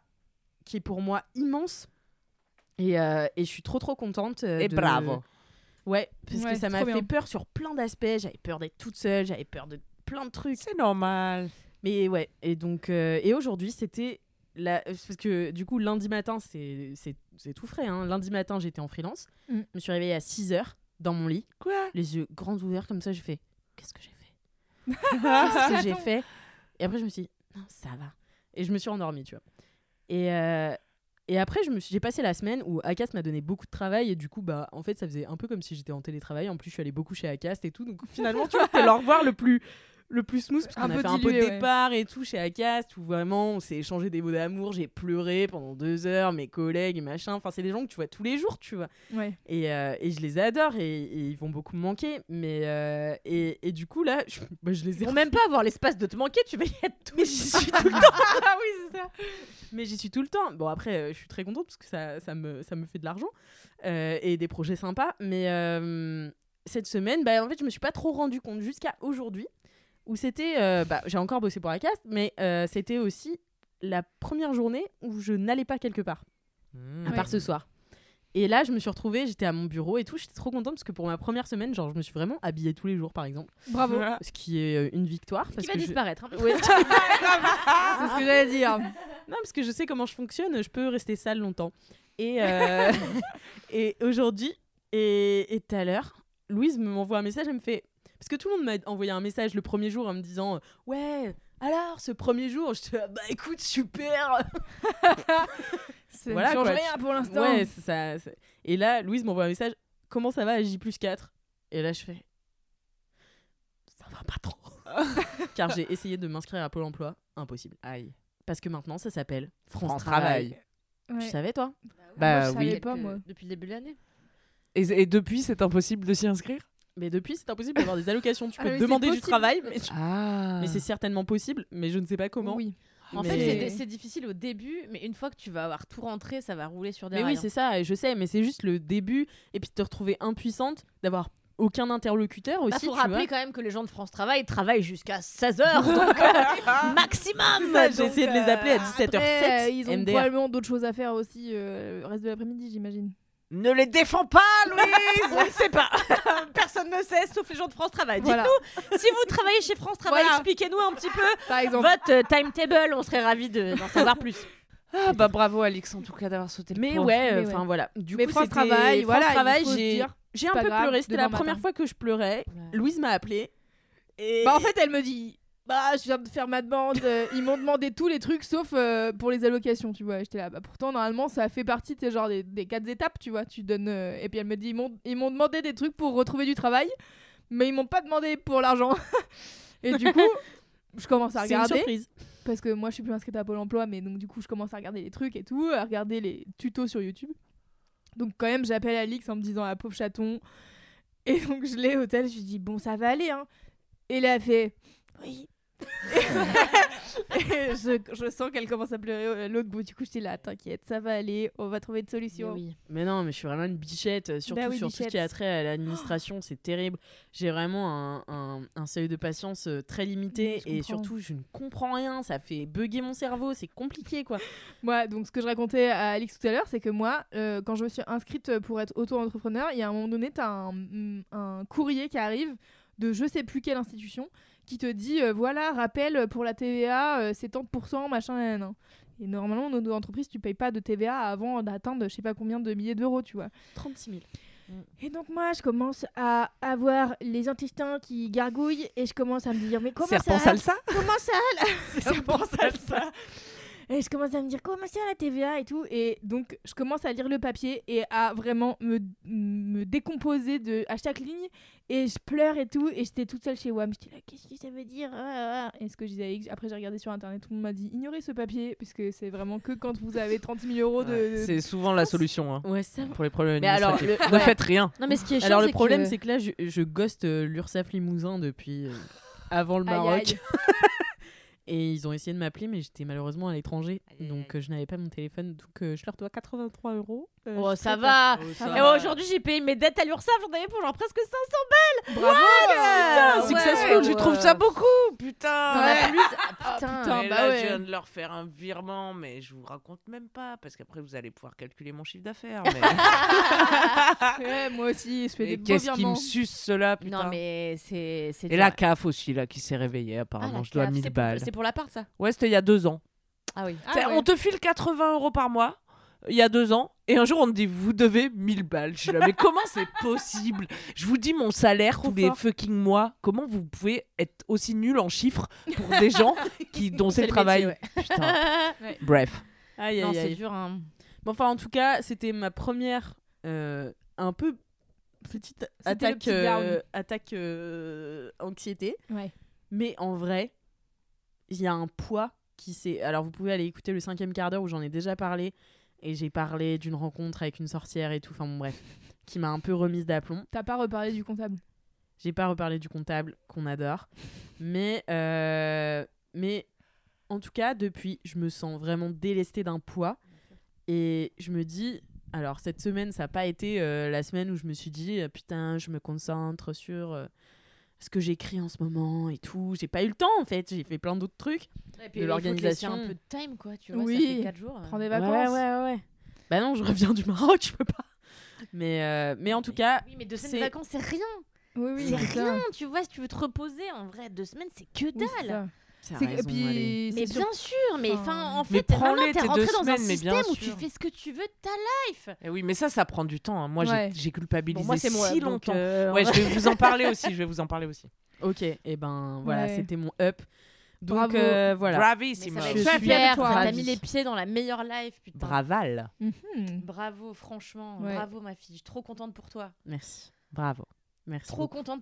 qui est pour moi immense. Et, euh, et je suis trop trop contente. euh, Et de- bravo. Ouais, parce Ouais, que ça m'a fait bien. peur sur plein d'aspects. J'avais peur d'être toute seule, j'avais peur de plein de trucs. C'est normal. Mais ouais, et donc, euh, et aujourd'hui, c'était. La... Parce que du coup, lundi matin, c'est tout frais. Hein. Lundi matin, j'étais en freelance. Mm. Je me suis réveillée à 6 heures dans mon lit, Quoi? Les yeux grands ouverts comme ça. J'ai fait Qu'est-ce que j'ai fait? Qu'est-ce que j'ai fait? Et après, je me suis dit Non, ça va. Et je me suis endormie, tu vois. Et, euh, et après, je j'ai passé la semaine où Acast m'a donné beaucoup de travail. Et du coup, bah, en fait, ça faisait un peu comme si j'étais en télétravail. En plus, je suis allée beaucoup chez Acast et tout. Donc finalement, tu vois, c'était le revoir le plus le plus smooth parce qu'on a peu fait un peu de ouais. départ et tout chez Acast où vraiment on s'est échangé des mots d'amour j'ai pleuré pendant deux heures mes collègues machin. Enfin c'est des gens que tu vois tous les jours tu vois. Ouais. et, euh, et je les adore et, et ils vont beaucoup me manquer. Mais euh, et, et du coup là je, bah, je les ai Pour même pas avoir l'espace de te manquer, tu vas y être tout mais j'y suis tout le temps. Ah oui c'est ça. Mais j'y suis tout le temps. Bon après euh, je suis très contente parce que ça, ça, me, ça me fait de l'argent et des projets sympas. Mais cette semaine bah, en fait je me suis pas trop rendu compte jusqu'à aujourd'hui où c'était euh, bah, j'ai encore bossé pour la cast mais euh, c'était aussi la première journée où je n'allais pas quelque part Mmh. à part ce soir et là je me suis retrouvée j'étais à mon bureau et tout j'étais trop contente parce que pour ma première semaine genre je me suis vraiment habillée tous les jours par exemple Bravo. ce qui est euh, une victoire Qui parce va que je- disparaître. hein. Ouais. C'est ce que j'allais dire. Non, parce que je sais comment je fonctionne, je peux rester sale longtemps. Et, euh, et aujourd'hui, et et tout à l'heure, Louise me m'envoie un message, elle me fait. Parce que tout le monde m'a envoyé un message le premier jour en me disant Ouais, alors ce premier jour, je te bah écoute, super Ça Voilà, ne change quoi. rien pour l'instant. Ouais, c'est ça, c'est- Et là, Louise m'envoie un message Comment ça va à J 4 Et là, je fais Ça va pas trop. Car j'ai essayé de m'inscrire à Pôle emploi, impossible. Aïe. Parce que maintenant, ça s'appelle France, France Travail. Travail. Ouais. Tu savais, toi? Bah Moi, je oui. savais pas, moi. Depuis le début de l'année. Et, et depuis, c'est impossible de s'y inscrire? Mais depuis, c'est impossible d'avoir des allocations. Tu Ah peux te demander du possible. travail, mais, Ah. mais c'est certainement possible, mais je ne sais pas comment. Oui. En Mais- fait, c'est difficile au début, mais une fois que tu vas avoir tout rentré, ça va rouler sur des Mais rails. oui, c'est ça, et je sais, mais c'est juste le début, et puis de te retrouver impuissante, d'avoir aucun interlocuteur aussi. Il faut tu rappeler vois. quand même que les gens de France Travail travaillent jusqu'à 16h, donc euh, maximum. J'ai essayé de les appeler à euh, 17h07. Après, euh, ils ont MDR. probablement d'autres choses à faire aussi euh, le reste de l'après-midi, j'imagine. Ne les défends pas, Louise On ne sait pas. Personne ne sait, sauf les gens de France Travail. Voilà. Dites-nous, si vous travaillez chez France Travail, Voilà. expliquez-nous un petit peu Par exemple. votre euh, timetable. On serait ravis de- d'en savoir plus. Ah bah bravo Alix en tout cas d'avoir sauté le Mais point. ouais, Mais enfin ouais. voilà. Du Mais coup, France Travail, France voilà, Travail, j'ai j'ai un peu grave, pleuré. C'était la première fois que je pleurais. Louise m'a appelé. Et... Bah en fait, elle me dit bah je viens de faire ma demande, euh, ils m'ont demandé tous les trucs sauf euh, pour les allocations, tu vois. J'étais là bah pourtant normalement ça fait partie genre des, des quatre étapes, tu vois. Tu donnes euh, et puis elle me dit ils m'ont demandé des trucs pour retrouver du travail, mais ils m'ont pas demandé pour l'argent. et du coup, je commence à c'est une regarder surprise. parce que moi je suis plus inscrite à Pôle emploi mais donc du coup je commence à regarder les trucs et tout, à regarder les tutos sur YouTube. Donc quand même j'appelle Alix en me disant ah pauvre chaton et donc je l'ai au tel, je lui dis bon ça va aller hein. Et là elle fait oui. Et je, je sens qu'elle commence à pleurer à l'autre bout. Du coup, j'étais là, t'inquiète, ça va aller, on va trouver une solution. oui. Mais non, mais je suis vraiment une bichette, euh, surtout Bah oui, sur tout ce qui a trait à l'administration, c'est terrible. J'ai vraiment un, un- un seuil de patience euh, très limité je et comprends. surtout je ne comprends rien, ça fait bugger mon cerveau, c'est compliqué quoi. Moi, donc ce que je racontais à Alix tout à l'heure, c'est que moi, euh, quand je me suis inscrite pour être auto-entrepreneur, il y a un moment donné, t'as un, un courrier qui arrive de je sais plus quelle institution qui te dit euh, voilà, rappel pour la TVA, euh, c'est tant de pourcents, machin, nan, nan. Et normalement, nos entreprises, tu payes pas de TVA avant d'atteindre je sais pas combien de milliers d'euros, tu vois. 36 000. Et donc moi, je commence à avoir les intestins qui gargouillent et je commence à me dire mais comment Serpent ça salsa Comment ça Serpent salsa Et je commence à me dire comment ça la TVA et tout. Et donc je commence à lire le papier et à vraiment me, me décomposer de, à chaque ligne. Et je pleure et tout. Et j'étais toute seule chez WAM. J'étais là, qu'est-ce que ça veut dire Ah, ah, ah. Et ce que je disais à après j'ai regardé sur internet, tout le monde m'a dit ignorez ce papier. Puisque c'est vraiment que quand vous avez 30 000 euros de. Ouais, C'est souvent la solution hein, Ouais, ça. pour les problèmes Mais alors, administratifs. le- Ne ouais. faites rien. Non, mais ce qui est chiant, Alors le c'est problème que- c'est que là je, je ghost euh, l'URSSAF Limousin depuis euh, avant le Aïe, Maroc. aïe. Et ils ont essayé de m'appeler, mais j'étais malheureusement à l'étranger. Donc euh, je n'avais pas mon téléphone. Donc euh, je leur dois 83 euros. Euh, Oh, je ça va. Ça Et va. aujourd'hui, j'ai payé mes dettes à l'URSSAF, j'en avais pour genre presque 500 Bravo Putain, ouais, successful, ouais. tu trouves ça beaucoup Putain as plus Ah, putain. Putain. Bah là, ouais. je viens de leur faire un virement, mais je vous raconte même pas, parce qu'après vous allez pouvoir calculer mon chiffre d'affaires. Mais... Ouais, moi aussi, je fais Mais des qu'est-ce qui me suce cela, putain Non, mais c'est. c'est Et la CAF aussi, là, qui s'est réveillée, Ah, apparemment. la je dois CAF, 1000 c'est pour- balles. Pour l'appart, ça? Ouais, c'était il y a deux ans. Ah oui. Ah ouais. On te file 80 euros par mois, il y a deux ans, et un jour on te dit, vous devez 1000 balles. Je suis là, mais comment c'est possible? Je vous dis mon salaire tous les fucking mois. Comment vous pouvez être aussi nul en chiffres pour des gens qui, dont c'est le travail? métier, Putain. Ouais. Bref. Aïe aïe c'est aïe. dur. hein. Bon, enfin, en tout cas, c'était ma première euh, un peu petite attaque, petit euh, attaque euh, anxiété. Ouais. Mais en vrai, il y a un poids qui s'est. Alors, vous pouvez aller écouter le cinquième quart d'heure où j'en ai déjà parlé. Et j'ai parlé d'une rencontre avec une sorcière et tout. Enfin, bon, bref. qui m'a un peu remise d'aplomb. T'as pas reparlé du comptable? J'ai pas reparlé du comptable qu'on adore. Mais, euh, mais en tout cas, depuis, je me sens vraiment délestée d'un poids. Et je me dis, alors cette semaine, ça n'a pas été euh, la semaine où je me suis dit, putain, je me concentre sur euh, ce que j'écris en ce moment et tout. J'ai pas eu le temps en fait, j'ai fait plein d'autres trucs. Et puis, de l'organisation. un peu de time, quoi. Tu vois, Oui. ça fait 4 jours. Prends des Ouais, vacances. ouais, ouais. Bah non, je reviens du Maroc, je peux pas. Mais, euh, mais en tout cas, Oui, mais deux semaines de vacances, c'est rien. Oui, oui, c'est ça. rien, tu vois, si tu veux te reposer, en vrai, deux semaines, c'est que dalle. Raison, puis, mais bien sûr- mais Enfin, en fait, maintenant, t'es rentré deux dans un semaines, bien système où tu fais ce que tu veux de ta life. Eh oui, mais ça, ça prend du temps. hein. Moi, j'ai- Ouais. j'ai culpabilisé Bon, moi, si donc, longtemps. euh, Ouais, je vais vous en parler aussi. Je vais vous en parler aussi. Ok, et ben voilà, Ouais. c'était mon up. Donc Bravo. euh, voilà. Bravissimo. Je suis super, toi. ça t'a ravie. mis les pieds dans la meilleure life, putain. Braval. Mhm. Bravo, franchement, Ouais. bravo ma fille, je suis trop contente pour toi. Merci. Bravo. Merci. Trop contente.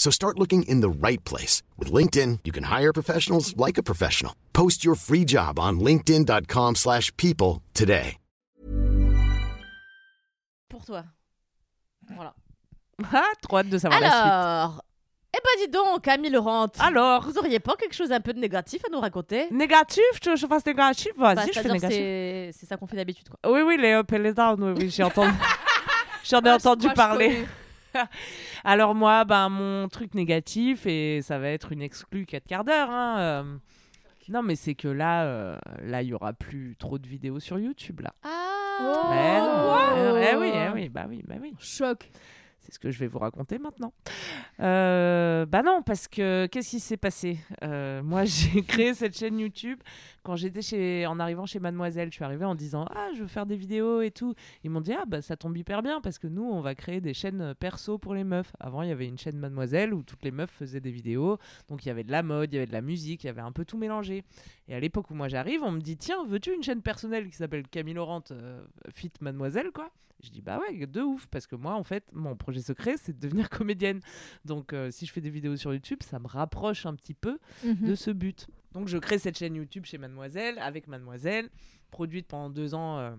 So start looking in the right place. With LinkedIn, you can hire professionals like a professional. Post your free job on linkedin.com/people slash people today. Pour toi. Voilà. Ah, trop hâte de savoir la suite. Alors, eh ben dis donc, Camille Laurent, Alors, vous auriez pas quelque chose un peu de négatif à nous raconter? Négatif, tu veux que je fasse négatif Vas-y, Bah, je fais négatif. c'est ça qu'on fait d'habitude quoi. Oui, oui, les up et les down, oui, oui, j'ai entendu. J'en ai Ah, entendu parler. Alors moi, ben, mon truc négatif, et ça va être une exclue 4 quarts d'heure. hein, euh, Non, mais c'est que là, euh, là, il y aura plus trop de vidéos sur YouTube, là. Ah Eh wow. eh, eh oui, eh oui, bah oui, bah oui. Choc. C'est ce que je vais vous raconter maintenant. Euh, bah non, parce que qu'est-ce qui s'est passé? Euh, Moi, j'ai créé cette chaîne YouTube quand j'étais chez, en arrivant chez Mademoiselle. Je suis arrivée en disant ah je veux faire des vidéos et tout. Ils m'ont dit ah bah ça tombe hyper bien parce que nous on va créer des chaînes perso pour les meufs. Avant il y avait une chaîne Mademoiselle où toutes les meufs faisaient des vidéos. Donc il y avait de la mode, il y avait de la musique, il y avait un peu tout mélangé. Et à l'époque où moi j'arrive, on me dit tiens veux-tu une chaîne personnelle qui s'appelle Camille Laurent euh, Fit Mademoiselle quoi? Je dis bah ouais, de ouf, parce que moi en fait, mon projet secret c'est de devenir comédienne. Donc euh, si je fais des vidéos sur YouTube, ça me rapproche un petit peu Mhm. de ce but. Donc je crée cette chaîne YouTube chez Mademoiselle, avec Mademoiselle, produite pendant deux ans euh,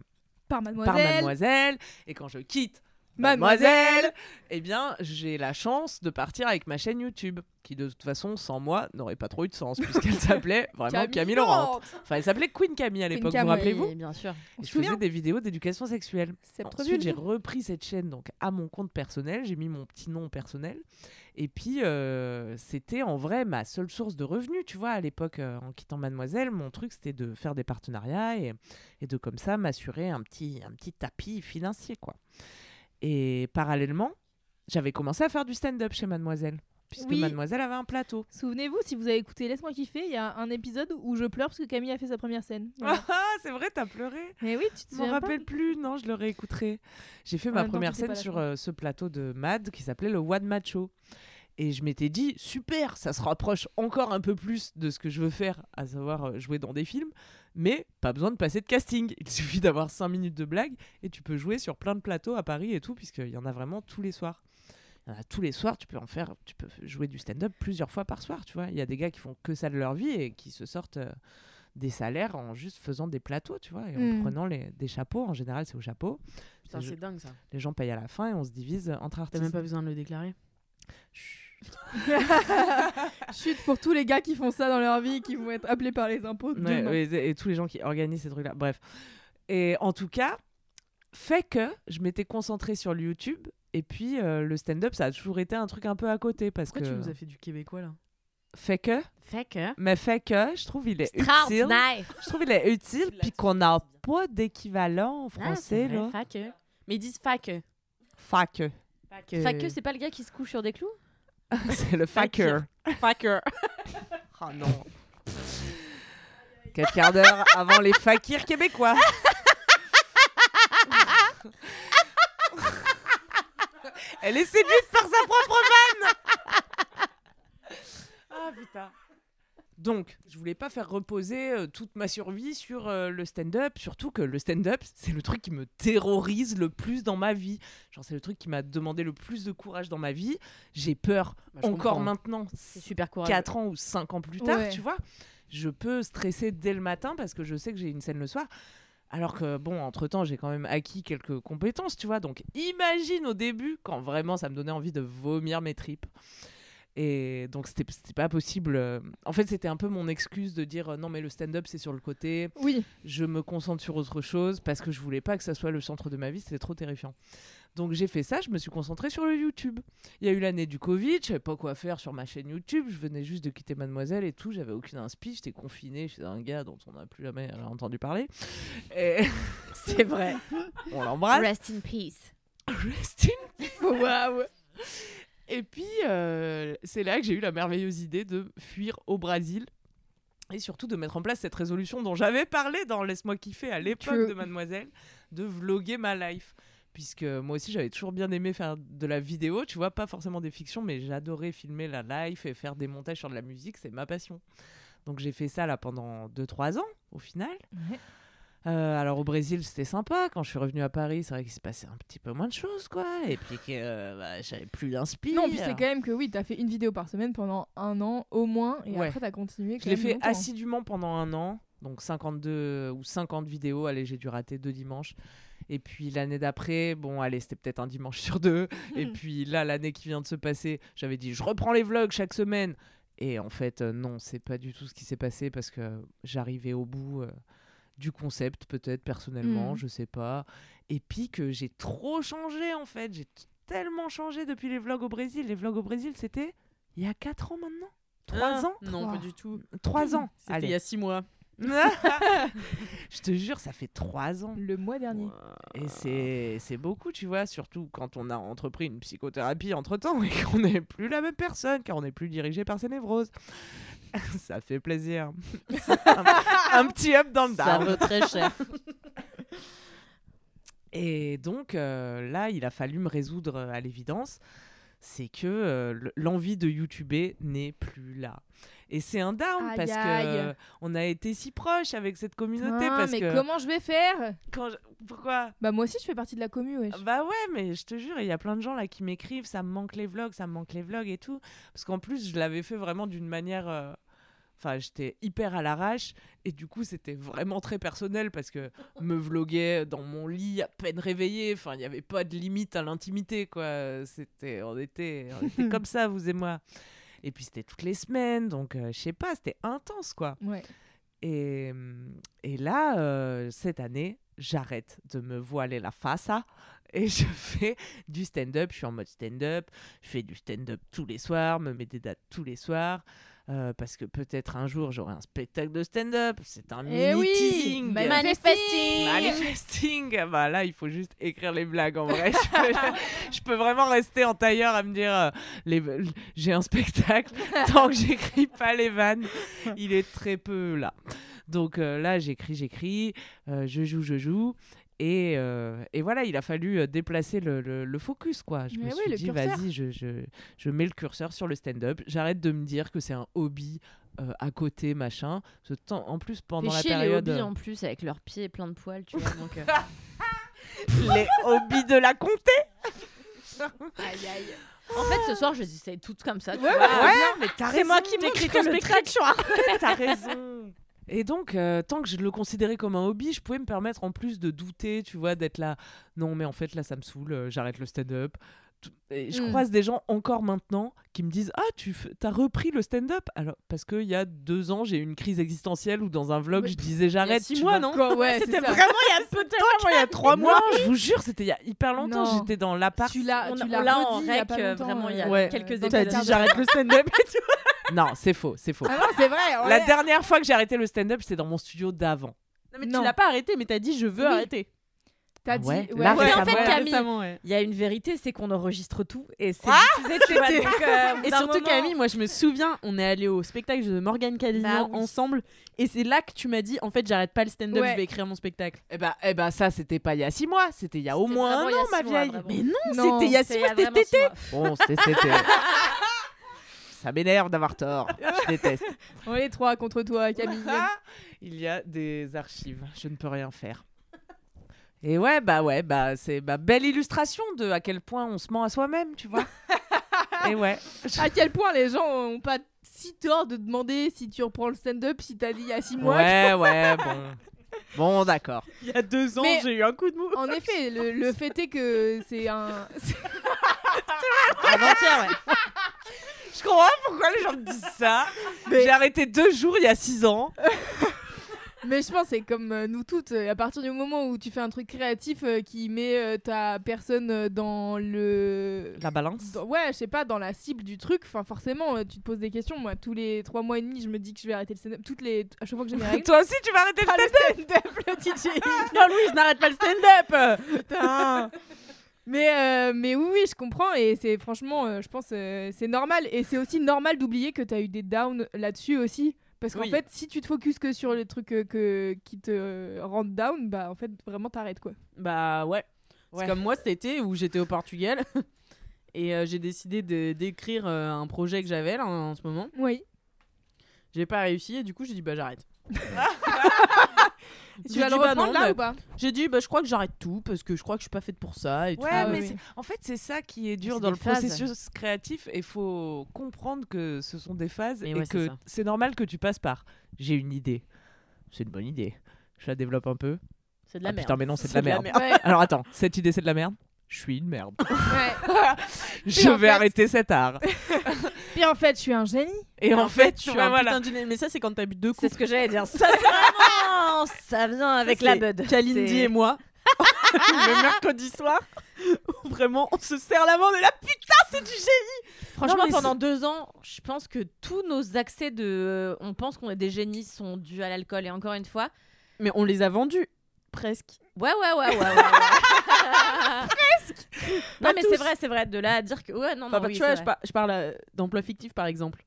Par mademoiselle. par Mademoiselle. Et quand je quitte Mademoiselle. Mademoiselle, eh bien j'ai la chance de partir avec ma chaîne YouTube, qui de toute façon sans moi n'aurait pas trop eu de sens, puisqu'elle s'appelait vraiment Camille, Laurent. Enfin elle s'appelait Queen Camille à l'époque, vous vous rappelez-vous Oui, bien sûr. Et je faisais des vidéos d'éducation sexuelle. C'est trop Ensuite, j'ai repris cette chaîne donc à mon compte personnel. J'ai mis mon petit nom personnel. Et puis, euh, c'était en vrai ma seule source de revenus. Tu vois, à l'époque, euh, en quittant Mademoiselle, mon truc, c'était de faire des partenariats et, et de comme ça m'assurer un petit, un petit tapis financier, quoi. Et parallèlement, j'avais commencé à faire du stand-up chez Mademoiselle. Puisque Oui. Mademoiselle avait un plateau. Souvenez-vous, si vous avez écouté Laisse-moi kiffer, il y a un épisode où je pleure parce que Camille a fait sa première scène. Voilà. Ah, c'est vrai, t'as pleuré Mais oui, tu te Je m'en souviens pas rappelle plus, non, je le réécouterai. J'ai fait En ma première scène sur euh, ce plateau de Mad qui s'appelait le One Macho. Et je m'étais dit, super, ça se rapproche encore un peu plus de ce que je veux faire, à savoir euh, jouer dans des films, mais pas besoin de passer de casting. Il suffit d'avoir 5 minutes de blague et tu peux jouer sur plein de plateaux à Paris et tout, puisqu'il y en a vraiment tous les soirs. A tous les soirs, tu peux en faire, tu peux jouer du stand-up plusieurs fois par soir, tu vois. Il y a des gars qui font que ça de leur vie et qui se sortent euh, des salaires en juste faisant des plateaux, tu vois, et en Mm. prenant les, des chapeaux. En général, c'est au chapeau. Putain, c'est dingue ça. les gens payent à la fin et on se divise entre T'as artistes. même pas besoin de le déclarer. Chut pour tous les gars qui font ça dans leur vie qui vont être appelés par les impôts ouais, et, et tous les gens qui organisent ces trucs-là. Bref. Et en tout cas, fait que je m'étais concentrée sur le YouTube. Et puis, euh, le stand-up, ça a toujours été un truc un peu à côté. Parce Pourquoi que... tu nous as fait du québécois là? Fait que. Fait que. Mais fait que, je trouve il est utile. Je trouve il est utile, puis qu'on n'a pas d'équivalent en Ah, français, vrai, là. Fait que. Mais ils disent. Fait que. Fait que c'est pas le gars qui se couche sur des clous? C'est le faker. Faker. Oh non. Quatre quarts d'heure avant les fakirs québécois. Elle est séduite par sa propre vanne. ah putain. Donc, je voulais pas faire reposer euh, toute ma survie sur euh, le stand-up, surtout que le stand-up, c'est le truc qui me terrorise le plus dans ma vie. Genre, c'est le truc qui m'a demandé le plus de courage dans ma vie. J'ai peur Bah, encore comprends. maintenant, C'est super courageux. 4 ans ou 5 ans plus tard, Ouais. tu vois. Je peux stresser dès le matin parce que je sais que j'ai une scène le soir. Alors que, bon, entre-temps, j'ai quand même acquis quelques compétences, tu vois. Donc, imagine au début, quand vraiment ça me donnait envie de vomir mes tripes. Et donc, c'était pas possible. euh, En fait, c'était un peu mon excuse de dire euh, non, mais le stand-up, c'est sur le côté. Oui. Je me concentre sur autre chose parce que je voulais pas que ça soit le centre de ma vie. C'était trop terrifiant. Donc, j'ai fait ça. Je me suis concentrée sur le YouTube. Il y a eu l'année du Covid. Je savais pas quoi faire sur ma chaîne YouTube. Je venais juste de quitter Mademoiselle et tout. J'avais aucune inspi. J'étais confinée chez un gars dont on n'a plus jamais entendu parler. Et C'est vrai. on l'embrasse. Rest in peace. Rest in Waouh. Et puis, euh, c'est là que j'ai eu la merveilleuse idée de fuir au Brésil. Et surtout de mettre en place cette résolution dont j'avais parlé dans Laisse-moi kiffer à l'époque de Mademoiselle, de vloguer ma life. Puisque moi aussi, j'avais toujours bien aimé faire de la vidéo, tu vois, pas forcément des fictions, mais j'adorais filmer la life et faire des montages sur de la musique, c'est ma passion. Donc j'ai fait ça là pendant 2-3 ans, au final. Ouais. Euh, alors au Brésil, c'était sympa. Quand je suis revenue à Paris, c'est vrai qu'il s'est passé un petit peu moins de choses, quoi. Et puis que euh, bah, j'avais plus d'inspi. Non, puis c'est quand même que oui, t'as fait une vidéo par semaine pendant un an au moins, et Ouais. après t'as continué. Je l'ai fait longtemps. assidûment pendant un an, donc 52 ou 50 vidéos. Allez, j'ai dû rater deux dimanches. Et puis l'année d'après, bon, allez, c'était peut-être un dimanche sur deux. Et puis là, l'année qui vient de se passer, j'avais dit, je reprends les vlogs chaque semaine. Et en fait, euh, non, c'est pas du tout ce qui s'est passé parce que j'arrivais au bout euh, du concept, peut-être personnellement, Mhm. je sais pas. Et puis que j'ai trop changé en fait. J'ai tellement changé depuis les vlogs au Brésil. Les vlogs au Brésil, c'était il y a 4 ans maintenant? 3 Ah, ans? Non, pas du tout. 3 ans. C'était il y a 6 mois. je te jure, ça fait trois ans. Le mois dernier. Et c'est c'est beaucoup, tu vois, surtout quand on a entrepris une psychothérapie entre-temps et qu'on n'est plus la même personne, car on n'est plus dirigé par ses névroses. ça fait plaisir. un, un petit up dans le Ça down. vaut très cher. Et donc euh, là, il a fallu me résoudre euh, à l'évidence, c'est que euh, l'envie de YouTuber n'est plus là. Et c'est un down Aïe, parce que aïe. euh, on a été si proches avec cette communauté Ah, parce mais que comment je vais faire? Quand je- pourquoi? Bah moi aussi je fais partie de la commu, wesh. Bah ouais, mais je te jure, il y a plein de gens là qui m'écrivent, ça me manque les vlogs, ça me manque les vlogs et tout. Parce qu'en plus, je l'avais fait vraiment d'une manière. euh, Enfin, j'étais hyper à l'arrache et du coup, c'était vraiment très personnel parce que me vloguer dans mon lit à peine réveillé. Enfin, il n'y avait pas de limite à l'intimité, quoi. C'était, on était, on était comme ça, vous et moi. Et puis, c'était toutes les semaines, donc euh, je sais pas, c'était intense, quoi. Ouais. Et, hum, et là, euh, cette année, j'arrête de me voiler la face à, et je fais du stand-up. Je suis en mode stand-up. Je fais du stand-up tous les soirs, me mets des dates tous les soirs. Euh, parce que peut-être un jour j'aurai un spectacle de stand-up. C'est un Eh mini oui teasing. Manifesting Manifesting Ah Bah là, il faut juste écrire les blagues en vrai. je, peux, je peux vraiment rester en tailleur à me dire euh, les, j'ai un spectacle. Tant que j'écris pas les vannes, il est très peu là. Donc euh, là, j'écris, j'écris, je joue, je joue. Et, euh, et voilà, il a fallu euh, déplacer le, le- le focus, quoi. Je Mais me oui, suis dit, vas-y, je, je, je mets le curseur sur le stand-up. J'arrête de me dire que c'est un hobby euh, à côté, machin. Ce temps, en plus, pendant la chier les période... hobbies en plus avec leurs pieds pleins de poils, tu vois. Donc, euh, les hobbies de la comté? Aïe aïe. En fait, ce soir, je les essaye toutes comme ça. tu Ouais, vois. ouais, mais t'as C'est raison. moi qui montre ton le spectacle. T'as raison. Et donc, euh, tant que je le considérais comme un hobby, je pouvais me permettre en plus de douter, tu vois, d'être là. Non, mais en fait, là, ça me saoule, euh, j'arrête le stand-up. Je Mm. croise des gens encore maintenant qui me disent Ah, tu f- as repris le stand-up? Alors, parce qu'il y a deux ans, j'ai eu une crise existentielle où dans un vlog, je disais J'arrête. six tu mois, vois. non? Ouais, C'était vraiment il y a peu de temps, il y a trois mois, je vous jure, c'était il y a hyper longtemps. J'étais dans l'appart. Tu l'as, On- tu l'as l'a en il rec, euh, vraiment, il y a Ouais. quelques dans T'as ta dit j'arrête le stand-up et tout. Non, c'est faux, c'est faux. Ah non, c'est vrai. La dernière fois que j'ai arrêté le stand-up, c'était dans mon studio d'avant. Non, mais tu l'as pas arrêté, mais t'as dit je veux arrêter. T'as dit. ouais, ouais, là, ouais. Mais en fait. Camille, Récemment, ouais. il y a une vérité, c'est qu'on enregistre tout et c'est Ah, euh, Et surtout moment- Camille, moi je me souviens, on est allé au spectacle de Morgane Cadignan Bah oui. ensemble et c'est là que tu m'as dit en fait j'arrête pas le stand-up, Ouais. je vais écrire mon spectacle. Eh ben, eh ben ça, c'était pas il y a six mois, c'était il y a au moins un il an, ma mois, vieille. vraiment. Mais non, Non, c'était il y a six il mois, c'était cet été. mois. Bon, c'était. c'était- Ça m'énerve d'avoir tort. Je déteste. On est trois contre toi, Camille. Il y a des archives. Je ne peux rien faire. Et ouais, bah ouais, bah c'est ma belle illustration de à quel point on se ment à soi-même, tu vois. Et ouais. à quel point les gens ont pas si tort de demander si tu reprends le stand-up si t'as dit il y a six mois. Ouais, ouais, bon. Bon, d'accord. Il y a deux ans, j'ai eu un coup de mou. En effet, le, le fait est que c'est un. Avant-hier, ouais. Je comprends pourquoi les gens me disent ça. J'ai arrêté deux jours il y a six ans. Mais je pense que c'est comme euh, nous toutes. euh, À partir du moment où tu fais un truc créatif euh, qui met ta personne dans le. La balance. dans- ouais, je sais pas, dans la cible du truc. Enfin, forcément, tu te poses des questions. Moi, tous les trois mois et demi, je me dis que je vais arrêter le stand-up. Toutes les. À chaque fois que j'ai mes règles. Toi aussi, tu vas arrêter le Pas le stand-up, le DJ. Non Louis, je n'arrête pas le stand-up. Putain. Mais, euh, mais oui, oui, je comprends. Et c'est franchement, euh, je pense, euh, c'est normal. Et c'est aussi normal d'oublier que tu as eu des downs là-dessus aussi. Parce qu'en Oui. fait, si tu te focuses que sur les trucs euh, que, qui te rendent down, bah en fait, vraiment, t'arrêtes quoi. Bah ouais. C'est comme moi cet été où j'étais au Portugal et euh, j'ai décidé d'écrire euh, un projet que j'avais là en ce moment. Oui. J'ai pas réussi et du coup j'ai dit bah j'arrête. Tu vas le bah reprendre non, là bah, ou pas? J'ai dit bah je crois que j'arrête tout parce que je crois que je suis pas faite pour ça et tout. Ouais, Ah mais oui, en fait, c'est ça qui est dur dans le phases. processus créatif. Et il faut comprendre que ce sont des phases Mais et ouais, que c'est normal que tu passes par. J'ai une idée. C'est une bonne idée. Je la développe un peu. C'est de la Ah, merde. putain, mais non, c'est de la merde. Ouais. Alors attends, cette idée, c'est de la merde? Je suis une merde. ouais. Je vais fait- arrêter cet art. Puis en fait, je suis un génie. Et en fait, je tu suis vois, un voilà. putain. Mais ça c'est quand t'as bu deux C'est coups. ce que j'allais dire. Ça, c'est vraiment. Ça vient avec la bud. Kalindi C'est- et moi. le mercredi soir. Vraiment, on se serre la main, on est là, putain, c'est du génie! Franchement, Non, mais pendant deux ans, je pense que tous nos accès de. euh, On pense qu'on est des génies sont dus à l'alcool. Et encore une fois. Mais on les a vendus, presque. Ouais, ouais, ouais, ouais. ouais, ouais. Presque. Non, Pas mais c'est vrai, c'est vrai. De là à dire que. Ouais, non, Enfin, non, oui, tu vois, je, vrai. par- je parle euh, d'emploi fictif par exemple.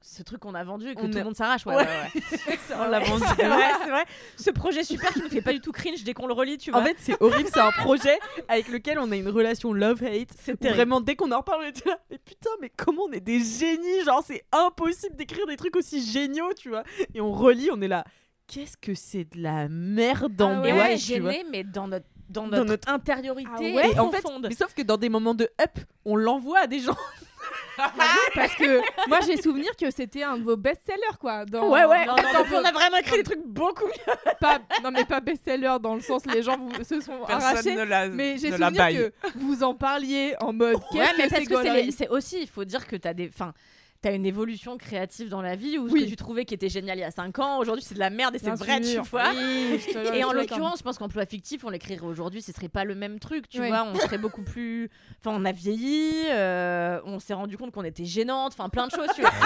Ce truc qu'on a vendu et que On tout le monde s'arrache. Ouais, Ouais. ouais, ouais. On l'a vendu. C'est vrai, c'est vrai. Ce projet super qui nous fait pas du tout cringe dès qu'on le relit, tu vois. En fait, c'est horrible, c'est un projet avec lequel on a une relation love-hate. c'est. Vraiment, dès qu'on en reparle, on était là, mais putain, mais comment on est des génies Genre, c'est impossible d'écrire des trucs aussi géniaux, tu vois. Et on relit, on est là, qu'est-ce que c'est de la merde en Ah ouais, Et bois, ouais, tu vois. gêné, mais dans notre, dans Dans notre, notre- intériorité Ah ouais Et en fait, profonde. mais sauf que dans des moments de up, on l'envoie à des gens. Parce que moi, j'ai souvenir que c'était un de vos best-sellers, quoi. Dans... Ouais, ouais. dans- dans on a vraiment écrit des trucs beaucoup mieux. pas, non, mais pas best-seller dans le sens les gens vous, se sont Personne arrachés. ne la, Mais j'ai souvenir que vous en parliez en mode Ouais, mais que parce c'est que c'est aussi, il faut dire que t'as des. Enfin, T'as une évolution créative dans la vie où ce que tu trouvais qui était génial il y a 5 ans, aujourd'hui c'est de la merde et c'est vrai, tu vois. Oui, je Et en l'occurrence, je pense qu'emploi fictif, on l'écrirait aujourd'hui, ce serait pas le même truc, tu Ouais. vois. On serait beaucoup plus. Enfin, on a vieilli, euh, on s'est rendu compte qu'on était gênante, enfin plein de choses, tu vois.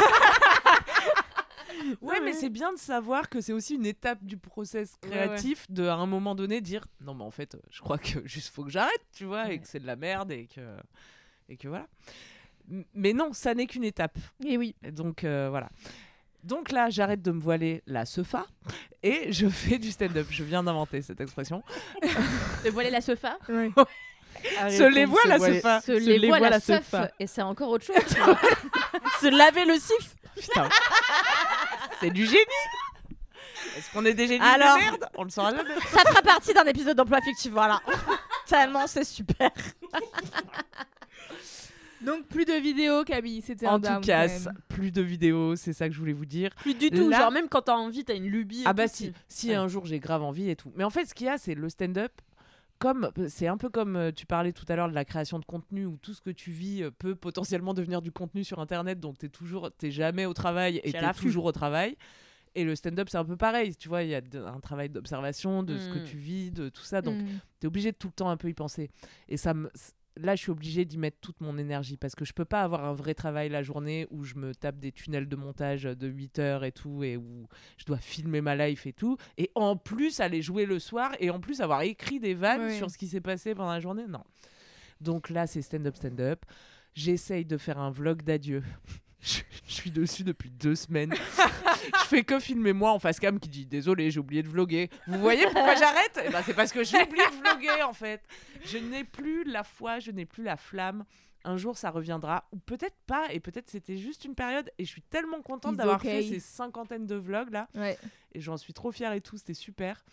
Ouais, mais c'est bien de savoir que c'est aussi une étape du process Ouais, créatif de à un moment donné dire non mais en fait je crois que juste faut que j'arrête, tu vois, et que c'est de la merde et que et que voilà. Mais non, ça n'est qu'une étape. Et oui. Donc euh, voilà. Donc là, j'arrête de me voiler la sofa et je fais du stand-up. Je viens d'inventer cette expression. De voiler la sofa, Se les voit la sofa. se les voit la seuf, et c'est encore autre chose. Se laver le sif. Putain. c'est du génie. Est-ce qu'on est des génies Alors- de merde? On le saura jamais. Ça fera partie d'un épisode d'emploi fictif, voilà. Tellement c'est super. Donc plus de vidéos, Camille, c'était un En tout cas, plus de vidéos, c'est ça que je voulais vous dire. Plus du tout. Là- Genre, même quand t'as envie, t'as une lubie. et Ah bah tout, si, tu- si Ouais. un jour j'ai grave envie et tout. Mais en fait, ce qu'il y a, c'est le stand-up. comme c'est un peu comme euh, tu parlais tout à l'heure de la création de contenu où tout ce que tu vis euh, peut potentiellement devenir du contenu sur internet donc tu es toujours t'es jamais au travail et T'es toujours au travail et le stand-up c'est un peu pareil tu vois il y a de- un travail d'observation de ce que Mm. tu vis de tout ça donc Mm. tu es obligé de tout le temps un peu y penser et ça me là je suis obligée d'y mettre toute mon énergie parce que je peux pas avoir un vrai travail la journée où je me tape des tunnels de montage de 8 heures et tout et où je dois filmer ma life et tout. Et en plus aller jouer le soir et en plus avoir écrit des vannes sur ce qui s'est passé pendant la journée. Non. Donc là c'est stand up stand up j'essaye de faire un vlog d'adieu je je suis dessus depuis deux semaines. je fais que filmer moi en face cam qui dit désolé j'ai oublié de vlogger. Vous voyez pourquoi j'arrête? Eh ben, C'est parce que j'ai oublié de vlogger en fait. Je n'ai plus la foi, je n'ai plus la flamme. Un jour ça reviendra ou peut-être pas et peut-être c'était juste une période et je suis tellement contente It's d'avoir okay. fait ces cinquantaines de vlogs là Ouais. et j'en suis trop fière et tout, c'était super.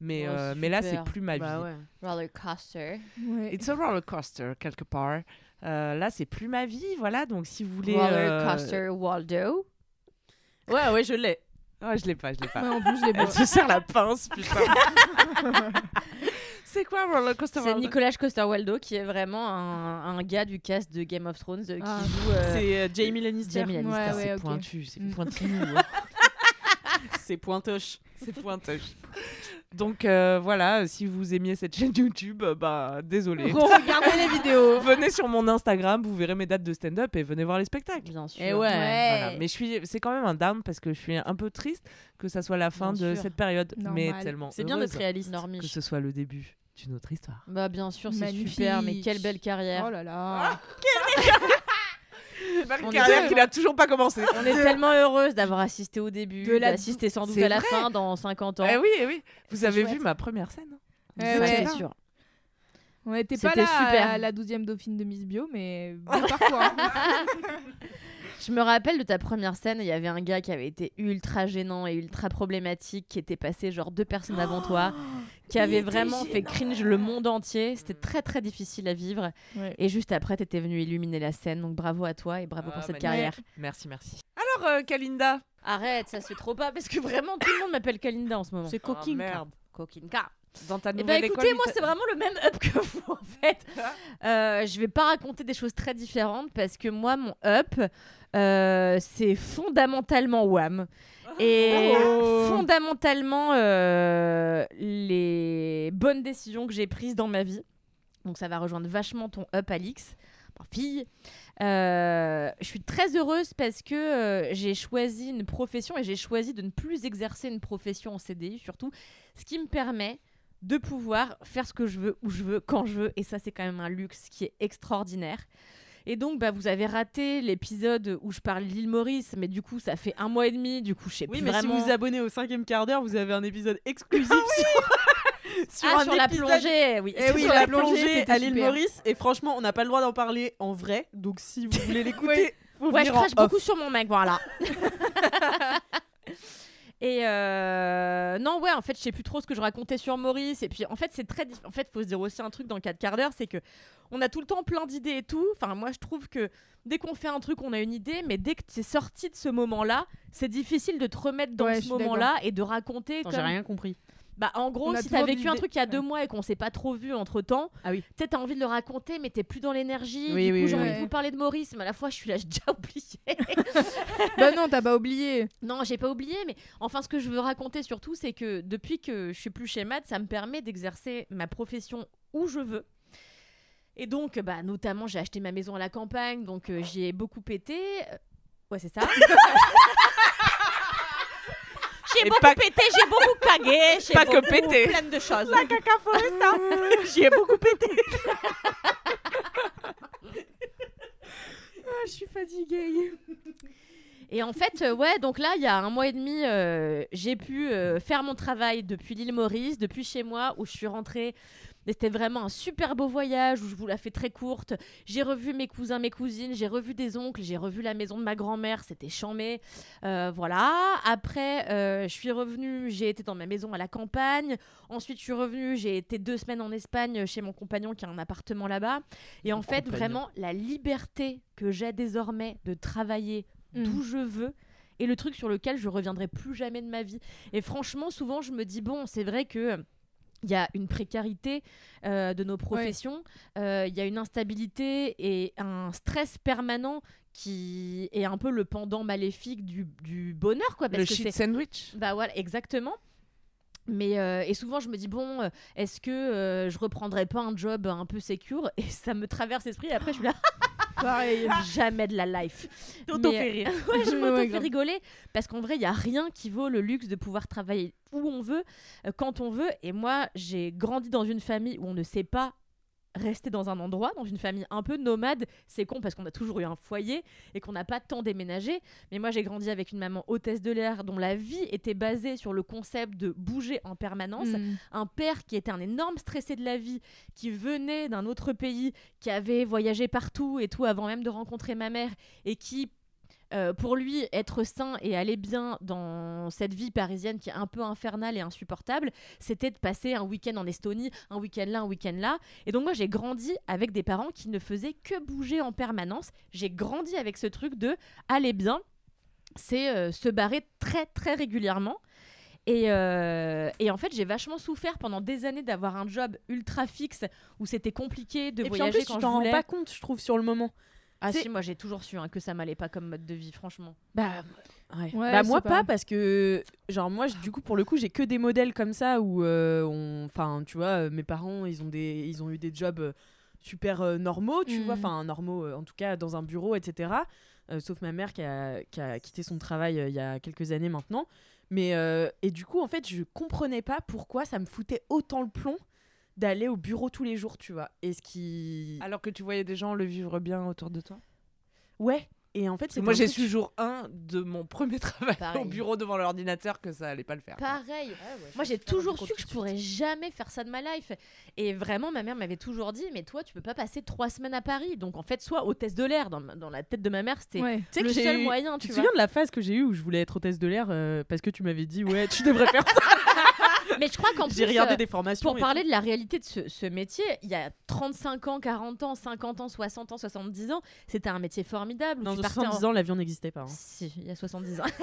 Mais, Oh, euh, mais là c'est plus ma Bah vie. ouais. Roller coaster. Ouais. It's a roller coaster quelque part. Euh, là c'est plus ma vie, voilà. Donc si vous voulez. Roller euh, coaster Waldo. Ouais, ouais, je l'ai. Ouais, je l'ai pas, je l'ai pas. Ouais, en plus, je l'ai pas. se serre la pince, putain. c'est quoi Roller Coaster C'est Nicolas Coster-Waldau qui est vraiment un, un gars du cast de Game of Thrones euh, qui Ah. joue euh, C'est euh, Jamie Lannister. Jamie Lannister. Ouais, C'est ouais, pointu, c'est Mm. C'est pointoche. c'est pointoche. Donc euh, voilà, si vous aimiez cette chaîne YouTube, euh, bah désolé. Regardez les vidéos. venez sur mon Instagram, vous verrez mes dates de stand-up et venez voir les spectacles. Bien sûr. Et ouais. Voilà. Mais je suis, c'est quand même un down parce que je suis un peu triste que ça soit la fin Bien de sûr. cette période, mais tellement C'est bien heureuse d'être réaliste. que Normiche. ce soit le début d'une autre histoire. Bah bien sûr, c'est super, mais quelle belle carrière. Oh là là. On est carrière deux. qui n'a toujours pas commencé. On est tellement heureuse d'avoir assisté au début, De d'assister sans doute à la vrai. fin dans 50 ans. Eh oui, eh oui. Vous avez chouette. vu ma première scène hein Eh Ça, ouais. c'est sûr. On était pas là super. à la 12e dauphine de Miss Bio, mais bon parfois. hein. Je me rappelle de ta première scène, il y avait un gars qui avait été ultra gênant et ultra problématique, qui était passé genre deux personnes avant toi, qui avait vraiment fait cringe le monde entier. C'était très très difficile à vivre. Ouais. Et juste après, t'étais venu illuminer la scène, donc bravo à toi et bravo Ah, pour cette magnifique. carrière. Merci, merci. Alors, euh, Kalinda Arrête, ça se fait trop pas parce que vraiment tout le monde m'appelle Kalinda en ce moment. C'est Oh, coquine. merde. Coquinka. Dans ta Eh nouvelle ben écoutez, école, moi c'est vraiment le même up que vous en fait. Euh, je vais pas raconter des choses très différentes parce que moi mon up euh, c'est fondamentalement Wham et Oh. fondamentalement euh, les bonnes décisions que j'ai prises dans ma vie. Donc ça va rejoindre vachement ton up Alix, enfin, fille. Euh, je suis très heureuse parce que euh, j'ai choisi une profession et j'ai choisi de ne plus exercer une profession en CDI surtout, ce qui me permet de pouvoir faire ce que je veux, où je veux, quand je veux. Et ça, c'est quand même un luxe qui est extraordinaire. Et donc, bah, vous avez raté l'épisode où je parle d'île Maurice, mais du coup, ça fait un mois et demi. Du coup, je sais Oui, plus mais vraiment. si vous abonnez au cinquième quart d'heure, vous avez un épisode exclusif sur, sur ah, un sur la plongée, oui. Eh oui, Sur la, la plongée, à l'île. Maurice. Et franchement, on n'a pas le droit d'en parler en vrai. Donc si vous voulez l'écouter, Ouais, je crache beaucoup sur mon mec, voilà. Et euh, non, ouais, en fait, je sais plus trop ce que je racontais sur Maurice. Et puis, en fait, c'est très. En fait, faut se dire aussi un truc dans le 4 quarts d'heure, c'est que on a tout le temps plein d'idées et tout. Enfin, moi, je trouve que dès qu'on fait un truc, on a une idée, mais dès que tu es sorti de ce moment-là, c'est difficile de te remettre dans Ouais, ce moment-là et de raconter. Comme- J'ai rien compris. Bah, en gros, si t'as vécu un truc il y a deux mois et qu'on s'est pas trop vu entre temps, Ah oui. peut-être t'as envie de le raconter, mais t'es plus dans l'énergie. Oui, du oui, coup, j'ai envie de vous parler de Maurice, mais à la fois, je suis là, j'ai déjà oublié. bah non, t'as pas oublié. Non, j'ai pas oublié, mais enfin, ce que je veux raconter surtout, c'est que depuis que je suis plus chez Matt, ça me permet d'exercer ma profession où je veux. Et donc, bah, notamment, j'ai acheté ma maison à la campagne, donc euh, j'y ai beaucoup pété. Euh, Ouais, c'est ça. j'ai Et beaucoup pas- pété, j'ai beaucoup cagué, j'ai Pas que beaucoup pété. plein de choses. J'y ai beaucoup pété. Ah, je suis fatiguée. Et en fait, euh, ouais, donc là, il y a un mois et demi, euh, j'ai pu euh, faire mon travail depuis l'île Maurice, depuis chez moi, où je suis rentrée. C'était vraiment un super beau voyage où je vous la fais très courte. J'ai revu mes cousins, mes cousines, j'ai revu des oncles, j'ai revu la maison de ma grand-mère, c'était chambé. Euh, voilà. Après, euh, je suis revenue, j'ai été dans ma maison à la campagne. Ensuite, je suis revenue, j'ai été deux semaines en Espagne chez mon compagnon qui a un appartement là-bas. Et en fait, compagnon. vraiment, la liberté que j'ai désormais de travailler Mm. d'où je veux et le truc sur lequel je reviendrai plus jamais de ma vie. Et franchement, souvent, je me dis, bon, c'est vrai que il y a une précarité euh, de nos professions, euh, il y a une instabilité et un stress permanent qui est un peu le pendant maléfique du, du bonheur quoi parce Le que shit sandwich. bah voilà exactement. Mais euh, et souvent je me dis bon est-ce que je reprendrais pas un job un peu secure? Et ça me traverse l'esprit et après je suis là Pareil. jamais de la life Mais, fait rire. ouais, je Ouais, m'auto fais rigoler parce qu'en vrai, il y a rien qui vaut le luxe de pouvoir travailler où on veut, euh, quand on veut. Et moi, j'ai grandi dans une famille où on ne sait pas rester dans un endroit, dans une famille un peu nomade. C'est con parce qu'on a toujours eu un foyer et qu'on n'a pas tant déménagé. Mais moi, j'ai grandi avec une maman hôtesse de l'air dont la vie était basée sur le concept de bouger en permanence Mm. un père qui était un énorme stressé de la vie, qui venait d'un autre pays, qui avait voyagé partout et tout avant même de rencontrer ma mère, et qui, euh, pour lui, être sain et aller bien dans cette vie parisienne qui est un peu infernale et insupportable, c'était de passer un week-end en Estonie, un week-end là, un week-end là. Et donc moi, j'ai grandi avec des parents qui ne faisaient que bouger en permanence. J'ai grandi avec ce truc de aller bien, c'est euh, se barrer très très régulièrement. Et, euh, et en fait, j'ai vachement souffert pendant des années d'avoir un job ultra fixe où c'était compliqué de Et puis en voyager plus, quand tu je t'en rends pas compte, je trouve, sur le moment. Ah si, moi j'ai toujours su hein, que ça m'allait pas comme mode de vie, franchement. Bah, ouais. Ouais, bah moi pas. pas. parce que genre moi du coup pour le coup j'ai que des modèles comme ça où euh, on enfin tu vois euh, mes parents ils ont des ils ont eu des jobs euh, super euh, normaux tu vois enfin normaux en tout cas dans un bureau etc Euh, sauf ma mère qui a, qui a quitté son travail euh, il y a quelques années maintenant mais euh, et du coup en fait je comprenais pas pourquoi ça me foutait autant le plomb d'aller au bureau tous les jours tu vois et ce qui Alors que tu voyais des gens le vivre bien autour de toi? ouais et en fait c'est Moi, j'ai su jour 1 de mon premier travail Pareil. au bureau devant l'ordinateur que ça allait pas le faire. Pareil. Ah Moi j'ai toujours su que je pourrais jamais faire ça de ma life. Et vraiment, ma mère m'avait toujours dit, mais toi tu peux pas passer trois semaines à Paris. Donc en fait, soit hôtesse de l'air, dans, dans la tête de ma mère, c'était Ouais. Tu sais le que j'ai seul eu- moyen. Tu Tu te vois. souviens de la phase que j'ai eue où je voulais être hôtesse de l'air euh, parce que tu m'avais dit ouais tu devrais faire ça Mais je crois qu'en plus, J'ai regardé euh, des formations. Pour et parler de la réalité de ce, ce métier, il y a 35 ans, 40 ans, 50 ans, 60 ans, 70 ans, c'était un métier formidable. Dans tu partais en- 70 ans l'avion n'existait pas. hein. Si, il y a 70 ans.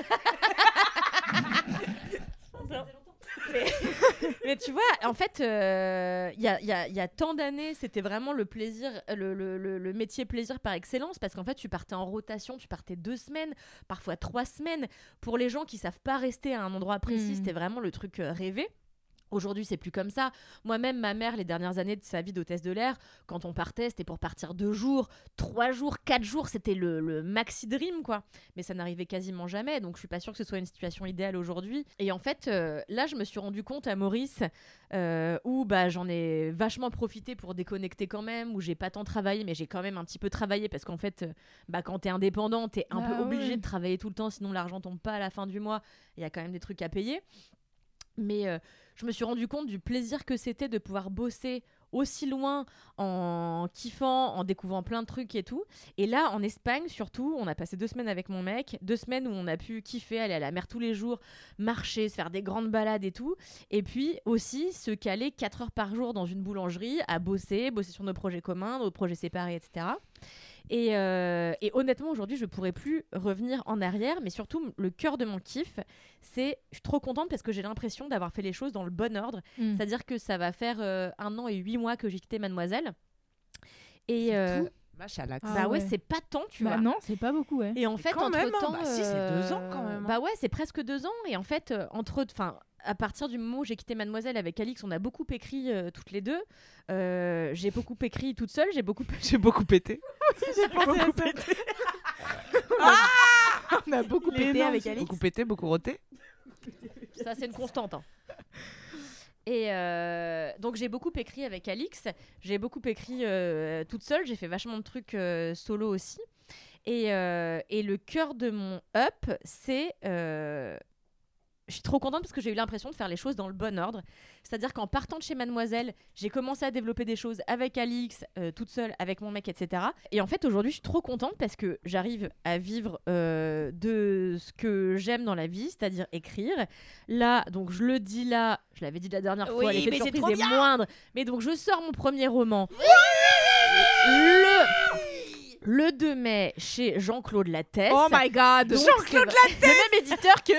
mais, mais tu vois, en fait, euh, il y, a, il y a- il y a tant d'années, c'était vraiment le plaisir, le, le- le- le métier plaisir par excellence, parce qu'en fait, tu partais en rotation, tu partais deux semaines, parfois trois semaines. Pour les gens qui savent pas rester à un endroit précis, Mm. c'était vraiment le truc euh, rêvé. Aujourd'hui, c'est plus comme ça. Moi-même, ma mère, les dernières années de sa vie d'hôtesse de l'air, quand on partait, c'était pour partir deux jours, trois jours, quatre jours. C'était le, le maxi dream, quoi. Mais ça n'arrivait quasiment jamais. Donc, je suis pas sûre que ce soit une situation idéale aujourd'hui. Et en fait, euh, là, je me suis rendu compte à Maurice, euh, où bah, j'en ai vachement profité pour déconnecter quand même, où j'ai pas tant travaillé, mais j'ai quand même un petit peu travaillé parce qu'en fait, euh, bah, quand t'es indépendant, t'es un Ah peu obligé de travailler tout le temps, sinon l'argent tombe pas à la fin du mois. Il y a quand même des trucs à payer. Mais euh, je me suis rendu compte du plaisir que c'était de pouvoir bosser aussi loin en kiffant, en découvrant plein de trucs et tout. Et là, en Espagne, surtout, on a passé deux semaines avec mon mec, deux semaines où on a pu kiffer, aller à la mer tous les jours, marcher, se faire des grandes balades et tout. Et puis aussi se caler 4 heures par jour dans une boulangerie, à bosser, bosser sur nos projets communs, nos projets séparés, etc. Et, euh, et honnêtement, aujourd'hui, je pourrais plus revenir en arrière, mais surtout, le cœur de mon kiff, c'est. Je suis trop contente parce que j'ai l'impression d'avoir fait les choses dans le bon ordre. Mm. C'est-à-dire que ça va faire euh, un an et huit mois que j'ai quitté Mademoiselle. Et. C'est euh, tout Machallah. Ah bah ouais, ouais. c'est pas tant, tu Bah vois. non, c'est pas beaucoup, ouais. Et en fait, quand entre même, hein. temps, Bah si, c'est deux ans quand même, hein. Bah ouais, c'est presque deux ans. Et en fait, entre, enfin, à partir du moment où j'ai quitté Mademoiselle avec Alix, on a beaucoup écrit euh, toutes les deux. Euh, j'ai beaucoup écrit toute seule. J'ai beaucoup. J'ai beaucoup pété. J'ai beaucoup pété. On a beaucoup pété énorme, avec Alix. Beaucoup pété, beaucoup roté. Ça, c'est une constante. hein. Et euh, donc j'ai beaucoup écrit avec Alix, j'ai beaucoup écrit toute seule, j'ai fait vachement de trucs solo aussi. Et, et le cœur de mon up, c'est... je suis trop contente parce que j'ai eu l'impression de faire les choses dans le bon ordre. C'est-à-dire qu'en partant de chez Mademoiselle, j'ai commencé à développer des choses avec Alix, euh, toute seule, avec mon mec, etc. Et en fait, aujourd'hui, je suis trop contente parce que j'arrive à vivre euh, de ce que j'aime dans la vie, c'est-à-dire écrire. Là, donc je le dis là, je l'avais dit la dernière fois, Oui, l'effet de surprise est bien moindre. Mais donc je sors mon premier roman. le... le 2 mai chez Jean-Claude Lattès. Oh my god Jean-Claude c'est- Le même éditeur que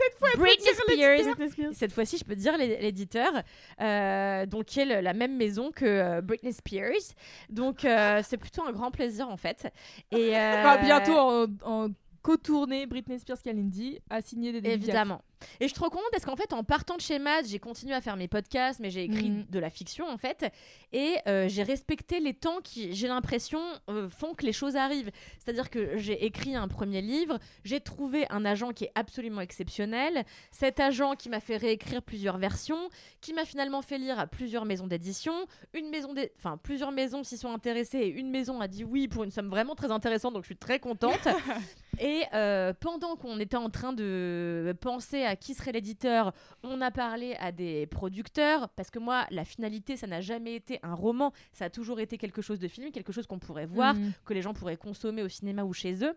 Cette fois, Britney Spears. l'éditeur. Cette fois-ci, je peux dire l'é- l'éditeur, euh, donc qui est le- la même maison que euh, Britney Spears. Donc euh, c'est plutôt un grand plaisir en fait. Et Enfin, bientôt en, en co-tournée, Britney Spears Kalindi a signé des dédicaces. Évidemment. Et je suis trop contente parce qu'en fait, en partant de chez Mad, j'ai continué à faire mes podcasts, mais j'ai écrit Mhm. de la fiction en fait. Et euh, j'ai respecté les temps qui, j'ai l'impression, euh, font que les choses arrivent. C'est-à-dire que j'ai écrit un premier livre, j'ai trouvé un agent qui est absolument exceptionnel. Cet agent qui m'a fait réécrire plusieurs versions, qui m'a finalement fait lire à plusieurs maisons d'édition. Une maison, enfin plusieurs maisons s'y sont intéressées et une maison a dit oui pour une somme vraiment très intéressante, donc je suis très contente. Et euh, pendant qu'on était en train de penser à qui serait l'éditeur, on a parlé à des producteurs, parce que moi, la finalité, ça n'a jamais été un roman, ça a toujours été quelque chose de film, quelque chose qu'on pourrait voir, Mhm. que les gens pourraient consommer au cinéma ou chez eux.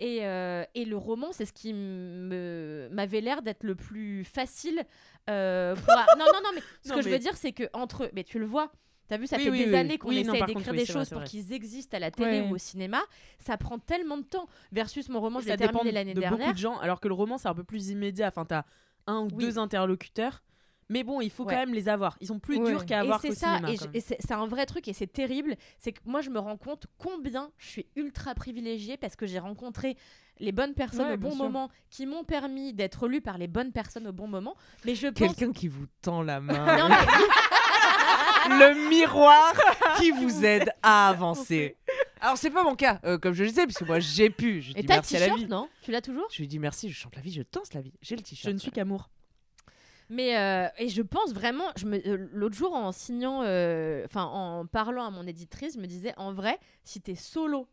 Et, euh, et le roman, c'est ce qui m'avait l'air d'être le plus facile. euh, pour- non, non, non, mais ce Non, que je veux dire, c'est que entre. Mais tu le vois. T'as vu, ça Oui, fait oui, des oui. années qu'on par d'écrire des vrai, choses pour qu'ils existent à la télé Ouais. ou au cinéma. Ça prend tellement de temps. Versus mon roman, je l'ai ça dépend terminé l'année de dernière. beaucoup de gens, alors que le roman c'est un peu plus immédiat. Enfin, t'as un ou Oui. deux interlocuteurs, mais bon, il faut Ouais. quand même les avoir. Ils sont plus Ouais. durs qu'à avoir c'est qu'au ça, cinéma. et, c'est un vrai truc et c'est terrible. C'est que moi je me rends compte combien je suis ultra privilégiée parce que j'ai rencontré les bonnes personnes Ouais, au bon sûr. moment qui m'ont permis d'être lue par les bonnes personnes au bon moment. Mais je pense. Quelqu'un qui vous tend la main. Non, mais- le miroir qui vous aide à avancer. Alors c'est pas mon cas, euh, comme je le disais, parce que moi j'ai pu. Je Et dis t'as le merci à la t-shirt, vie. non? Tu l'as toujours? Je lui dis merci, je chante la vie, je danse la vie. J'ai le t-shirt. Je ne suis qu'amour. Mais euh, et je pense vraiment, je me euh, l'autre jour en signant, euh, enfin en parlant à mon éditrice, je me disais en vrai, si t'es solo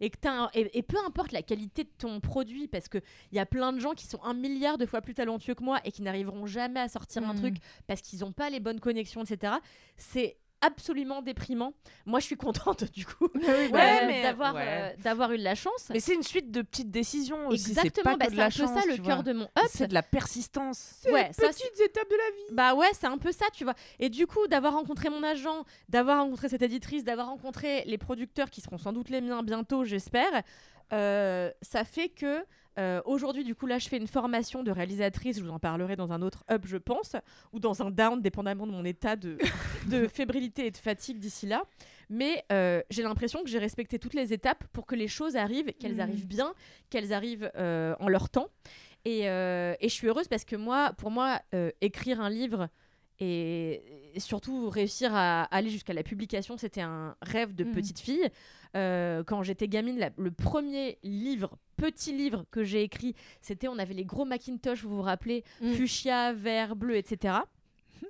et que t'as un- et, et peu importe la qualité de ton produit, parce que il y a plein de gens qui sont un milliard de fois plus talentueux que moi et qui n'arriveront jamais à sortir un Mhm. truc parce qu'ils n'ont pas les bonnes connexions, etc. C'est absolument déprimant. Moi, je suis contente du coup Ouais, euh, mais- d'avoir ouais. euh, d'avoir eu de la chance. Mais c'est une suite de petites décisions aussi. c'est Exactement, pas bah, c'est un la peu chance, ça le cœur de mon up. C'est de la persistance. Ouais, ça, c'est- Petites étapes de la vie. Bah ouais, c'est un peu ça, tu vois. Et du coup, d'avoir rencontré mon agent, d'avoir rencontré cette éditrice, d'avoir rencontré les producteurs qui seront sans doute les miens bientôt, j'espère, euh, ça fait que euh, aujourd'hui, du coup, là, je fais une formation de réalisatrice. Je vous en parlerai dans un autre up, je pense, ou dans un down, dépendamment de mon état de, de fébrilité et de fatigue d'ici là. Mais euh, j'ai l'impression que j'ai respecté toutes les étapes pour que les choses arrivent, qu'elles Mhm. arrivent bien, qu'elles arrivent euh, en leur temps. Et, et je suis heureuse parce que moi, pour moi, écrire un livre et, surtout réussir à aller jusqu'à la publication, c'était un rêve de Mhm. petite fille. Euh, quand j'étais gamine, la- le premier livre, petit livre que j'ai écrit, c'était on avait les gros Macintosh, vous vous rappelez, Mm. fuchsia, vert, bleu, etc.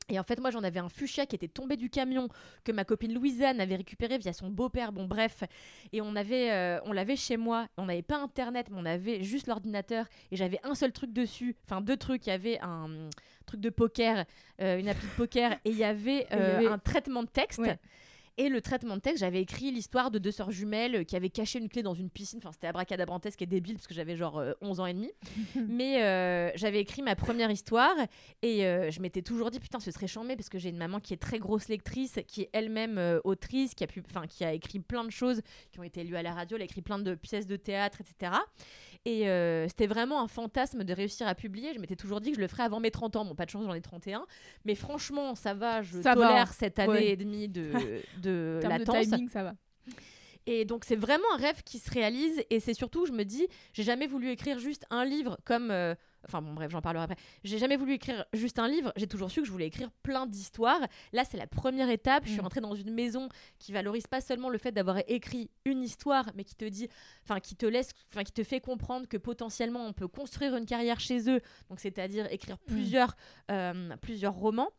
Et en fait, moi, j'en avais un fuchsia qui était tombé du camion que ma copine Louisanne avait récupéré via son beau-père. Bon, bref. Et on avait, euh, on l'avait chez moi. On n'avait pas internet, mais on avait juste l'ordinateur. Et j'avais un seul truc dessus. Enfin, deux trucs. Il y avait un truc de poker, euh, une appli de poker, et il y avait, il y euh, avait- un traitement de texte. Ouais. Et le traitement de texte, j'avais écrit l'histoire de deux sœurs jumelles euh, qui avaient caché une clé dans une piscine. Enfin, c'était abracadabrantesque et débile parce que j'avais genre euh, 11 ans et demi. Mais euh, j'avais écrit ma première histoire et euh, je m'étais toujours dit putain, ce serait chambé parce que j'ai une maman qui est très grosse lectrice, qui est elle-même euh, autrice, qui a, pu, qui a écrit plein de choses qui ont été lues à la radio. Elle a écrit plein de pièces de théâtre, etc. Et euh, c'était vraiment un fantasme de réussir à publier. Je m'étais toujours dit que je le ferais avant mes 30 ans. Bon, pas de chance, j'en ai 31. Mais franchement, ça va, je Ça va. tolère cette année Ouais. et demie de, de latence. timing, ça va. Et donc c'est vraiment un rêve qui se réalise et c'est surtout, je me dis, j'ai jamais voulu écrire juste un livre comme... euh, Enfin bon bref, j'en parlerai après. J'ai jamais voulu écrire juste un livre, j'ai toujours su que je voulais écrire plein d'histoires. Là c'est la première étape, je suis Mm. rentrée dans une maison qui valorise pas seulement le fait d'avoir écrit une histoire, mais qui te dit, enfin qui te laisse, enfin qui te fait comprendre que potentiellement on peut construire une carrière chez eux, donc c'est-à-dire écrire Mm. plusieurs, euh, plusieurs romans.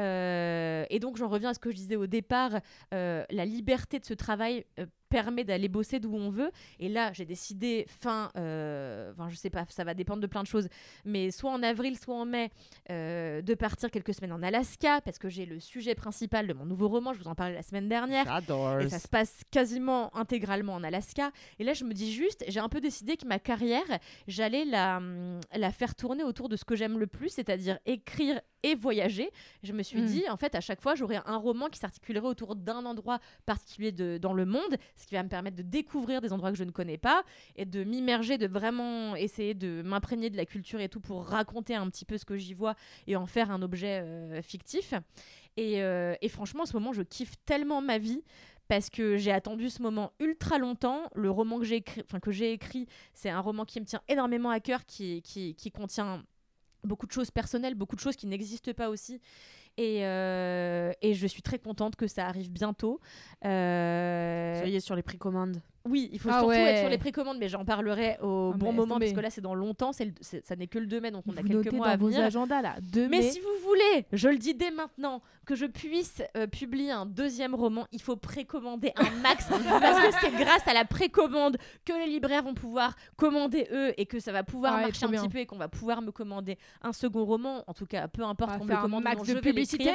Euh, et donc j'en reviens à ce que je disais au départ, euh, la liberté de ce travail permet d'aller bosser d'où on veut. Et là, j'ai décidé fin, euh, enfin je sais pas, ça va dépendre de plein de choses, mais soit en avril, soit en mai, euh, de partir quelques semaines en Alaska parce que j'ai le sujet principal de mon nouveau roman. Je vous en parlais la semaine dernière. J'adore. Et ça se passe quasiment intégralement en Alaska. Et là, je me dis juste, j'ai un peu décidé que ma carrière, j'allais la, la faire tourner autour de ce que j'aime le plus, c'est-à-dire écrire et voyager. Je me suis Mm. dit, en fait, à chaque fois, j'aurais un roman qui s'articulerait autour d'un endroit particulier de, dans le monde, ce qui va me permettre de découvrir des endroits que je ne connais pas et de m'immerger, de vraiment essayer de m'imprégner de la culture et tout pour raconter un petit peu ce que j'y vois et en faire un objet euh, fictif. Et, euh, et franchement, en ce moment, je kiffe tellement ma vie parce que j'ai attendu ce moment ultra longtemps. Le roman que j'ai écrit, enfin, que j'ai écrit, c'est un roman qui me tient énormément à cœur, qui, qui, qui contient beaucoup de choses personnelles, beaucoup de choses qui n'existent pas aussi. Et, euh, et je suis très contente que ça arrive bientôt. Euh, est, sur les précommandes. Oui, il faut Ah surtout ouais. être sur les précommandes, mais j'en parlerai au Ah, bon moment parce que là c'est dans longtemps, c'est le- ça n'est que le 2 mai, donc on a quelques notez mois dans à vos venir. agendas là. 2 Mais mai. si vous voulez, je le dis dès maintenant, que je puisse euh, publier un deuxième roman, il faut précommander un max. parce que c'est grâce à la précommande que les libraires vont pouvoir commander eux et que ça va pouvoir Ouais, marcher un bien. petit peu et qu'on va pouvoir me commander un second roman. En tout cas, peu importe qu'on me commande, max de publicité.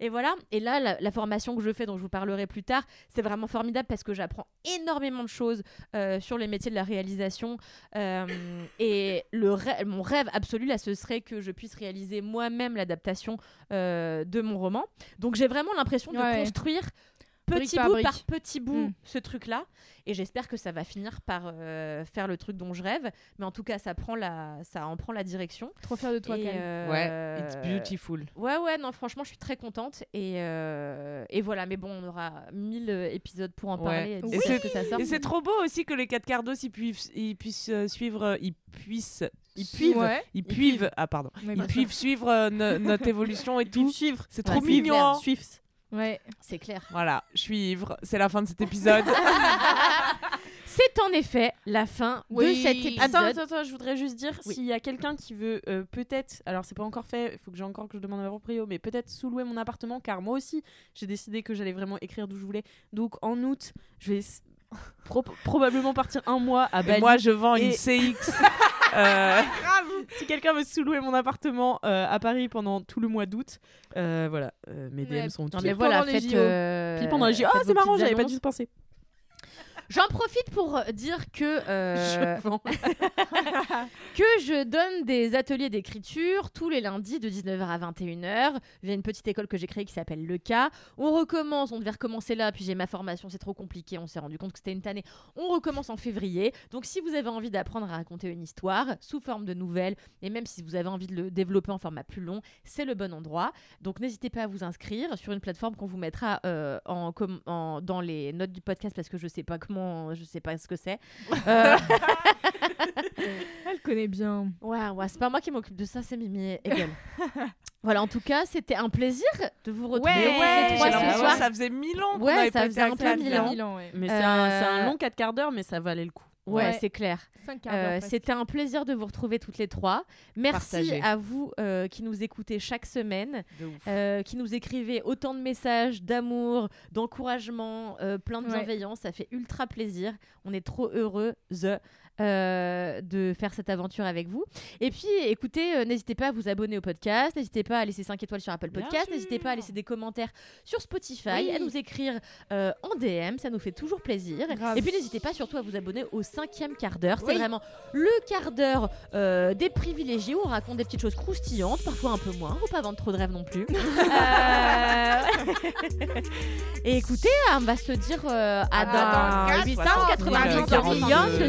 Et voilà. Et là, la, la formation que je fais, dont je vous parlerai plus tard, c'est vraiment formidable parce que j'apprends énormément de choses euh, sur les métiers de la réalisation. Euh, et le rê- mon rêve absolu, là, ce serait que je puisse réaliser moi-même l'adaptation euh, de mon roman. Donc j'ai vraiment l'impression de Ouais. construire petit par bout brique. par petit bout Mm. ce truc-là. Et j'espère que ça va finir par euh, faire le truc dont je rêve. Mais en tout cas, ça, prend la, ça en prend la direction. Trop fière de toi, Et, euh, Ouais, it's beautiful. Ouais, ouais, non, franchement, je suis très contente. Et, euh, et voilà, mais bon, on aura 1000 épisodes pour en Ouais. parler. Et c'est- ce que ça sorte. Et c'est trop beau aussi que les 4 quarts d'os ils puissent, ils puissent euh, suivre, euh, ils puissent, ils puivent, ouais. ils puivent, ah pardon, Ouais, ils puissent suivre euh, no- notre évolution et tout. suivre. C'est Ouais, trop c'est mignon. Suivre. Ouais. C'est clair. Voilà, je suis ivre. C'est la fin de cet épisode. C'est en effet la fin Oui. de cet épisode. Attends, attends, attends, je voudrais juste dire Oui. s'il y a quelqu'un qui veut euh, peut-être, alors c'est pas encore fait, il faut que j'ai encore que je demande à ma proprio, mais peut-être sous-louer mon appartement, car moi aussi j'ai décidé que j'allais vraiment écrire d'où je voulais. Donc en août, je vais pro- probablement partir un mois à Et Bali. moi, je vends Et- une CX. euh, si quelqu'un veut sous-louer mon appartement euh, à Paris pendant tout le mois d'août, euh, voilà, euh, mes DM Ouais. sont tous. mais voilà, pendant les faites. JO. euh, Puis pendant les JO, ah c'est marrant, j'avais pas dû penser. J'en profite pour euh, dire que euh, que je donne des ateliers d'écriture tous les lundis de 19h à 21h via une petite école que j'ai créée qui s'appelle Le Cas. On recommence, on devait recommencer là, puis j'ai ma formation, c'est trop compliqué, on s'est rendu compte que c'était une tannée. On recommence en février. Donc si vous avez envie d'apprendre à raconter une histoire sous forme de nouvelles, et même si vous avez envie de le développer en format plus long, c'est le bon endroit. Donc n'hésitez pas à vous inscrire sur une plateforme qu'on vous mettra euh, en, dans les notes du podcast parce que je sais pas comment, je sais pas ce que c'est. Euh, Elle connaît bien. Ouais, ouais, c'est pas moi qui m'occupe de ça, c'est Mimi et Gueule. voilà, en tout cas, c'était un plaisir de vous retrouver Ouais, ouais, trois ce soir. ça faisait mille ans qu'on Ouais, avait ça faisait un peu mille ans. Ouais. Mais c'est un, un Euh, long 4 quarts d'heure, mais ça valait le coup. Ouais, Ouais. c'est clair. Euh. C'était un plaisir de vous retrouver toutes les trois. Merci à vous euh, qui nous écoutez chaque semaine, euh, qui nous écrivez autant de messages d'amour, d'encouragement, euh, plein de Ouais. bienveillance. Ça fait ultra plaisir. On est trop heureux euh, de faire cette aventure avec vous. Et puis, écoutez, euh, n'hésitez pas à vous abonner au podcast, n'hésitez pas à laisser 5 étoiles sur Apple Podcast, n'hésitez pas à laisser des commentaires sur Spotify, Oui. à nous écrire euh, en DM, ça nous fait toujours plaisir. Grave. Et puis, n'hésitez pas surtout à vous abonner au cinquième quart d'heure. C'est Oui. vraiment le quart d'heure des privilégiés où on raconte des petites choses croustillantes, parfois un peu moins, faut pas vendre trop de rêves non plus. Et écoutez, on va se dire à dans dans 890 42, millions, le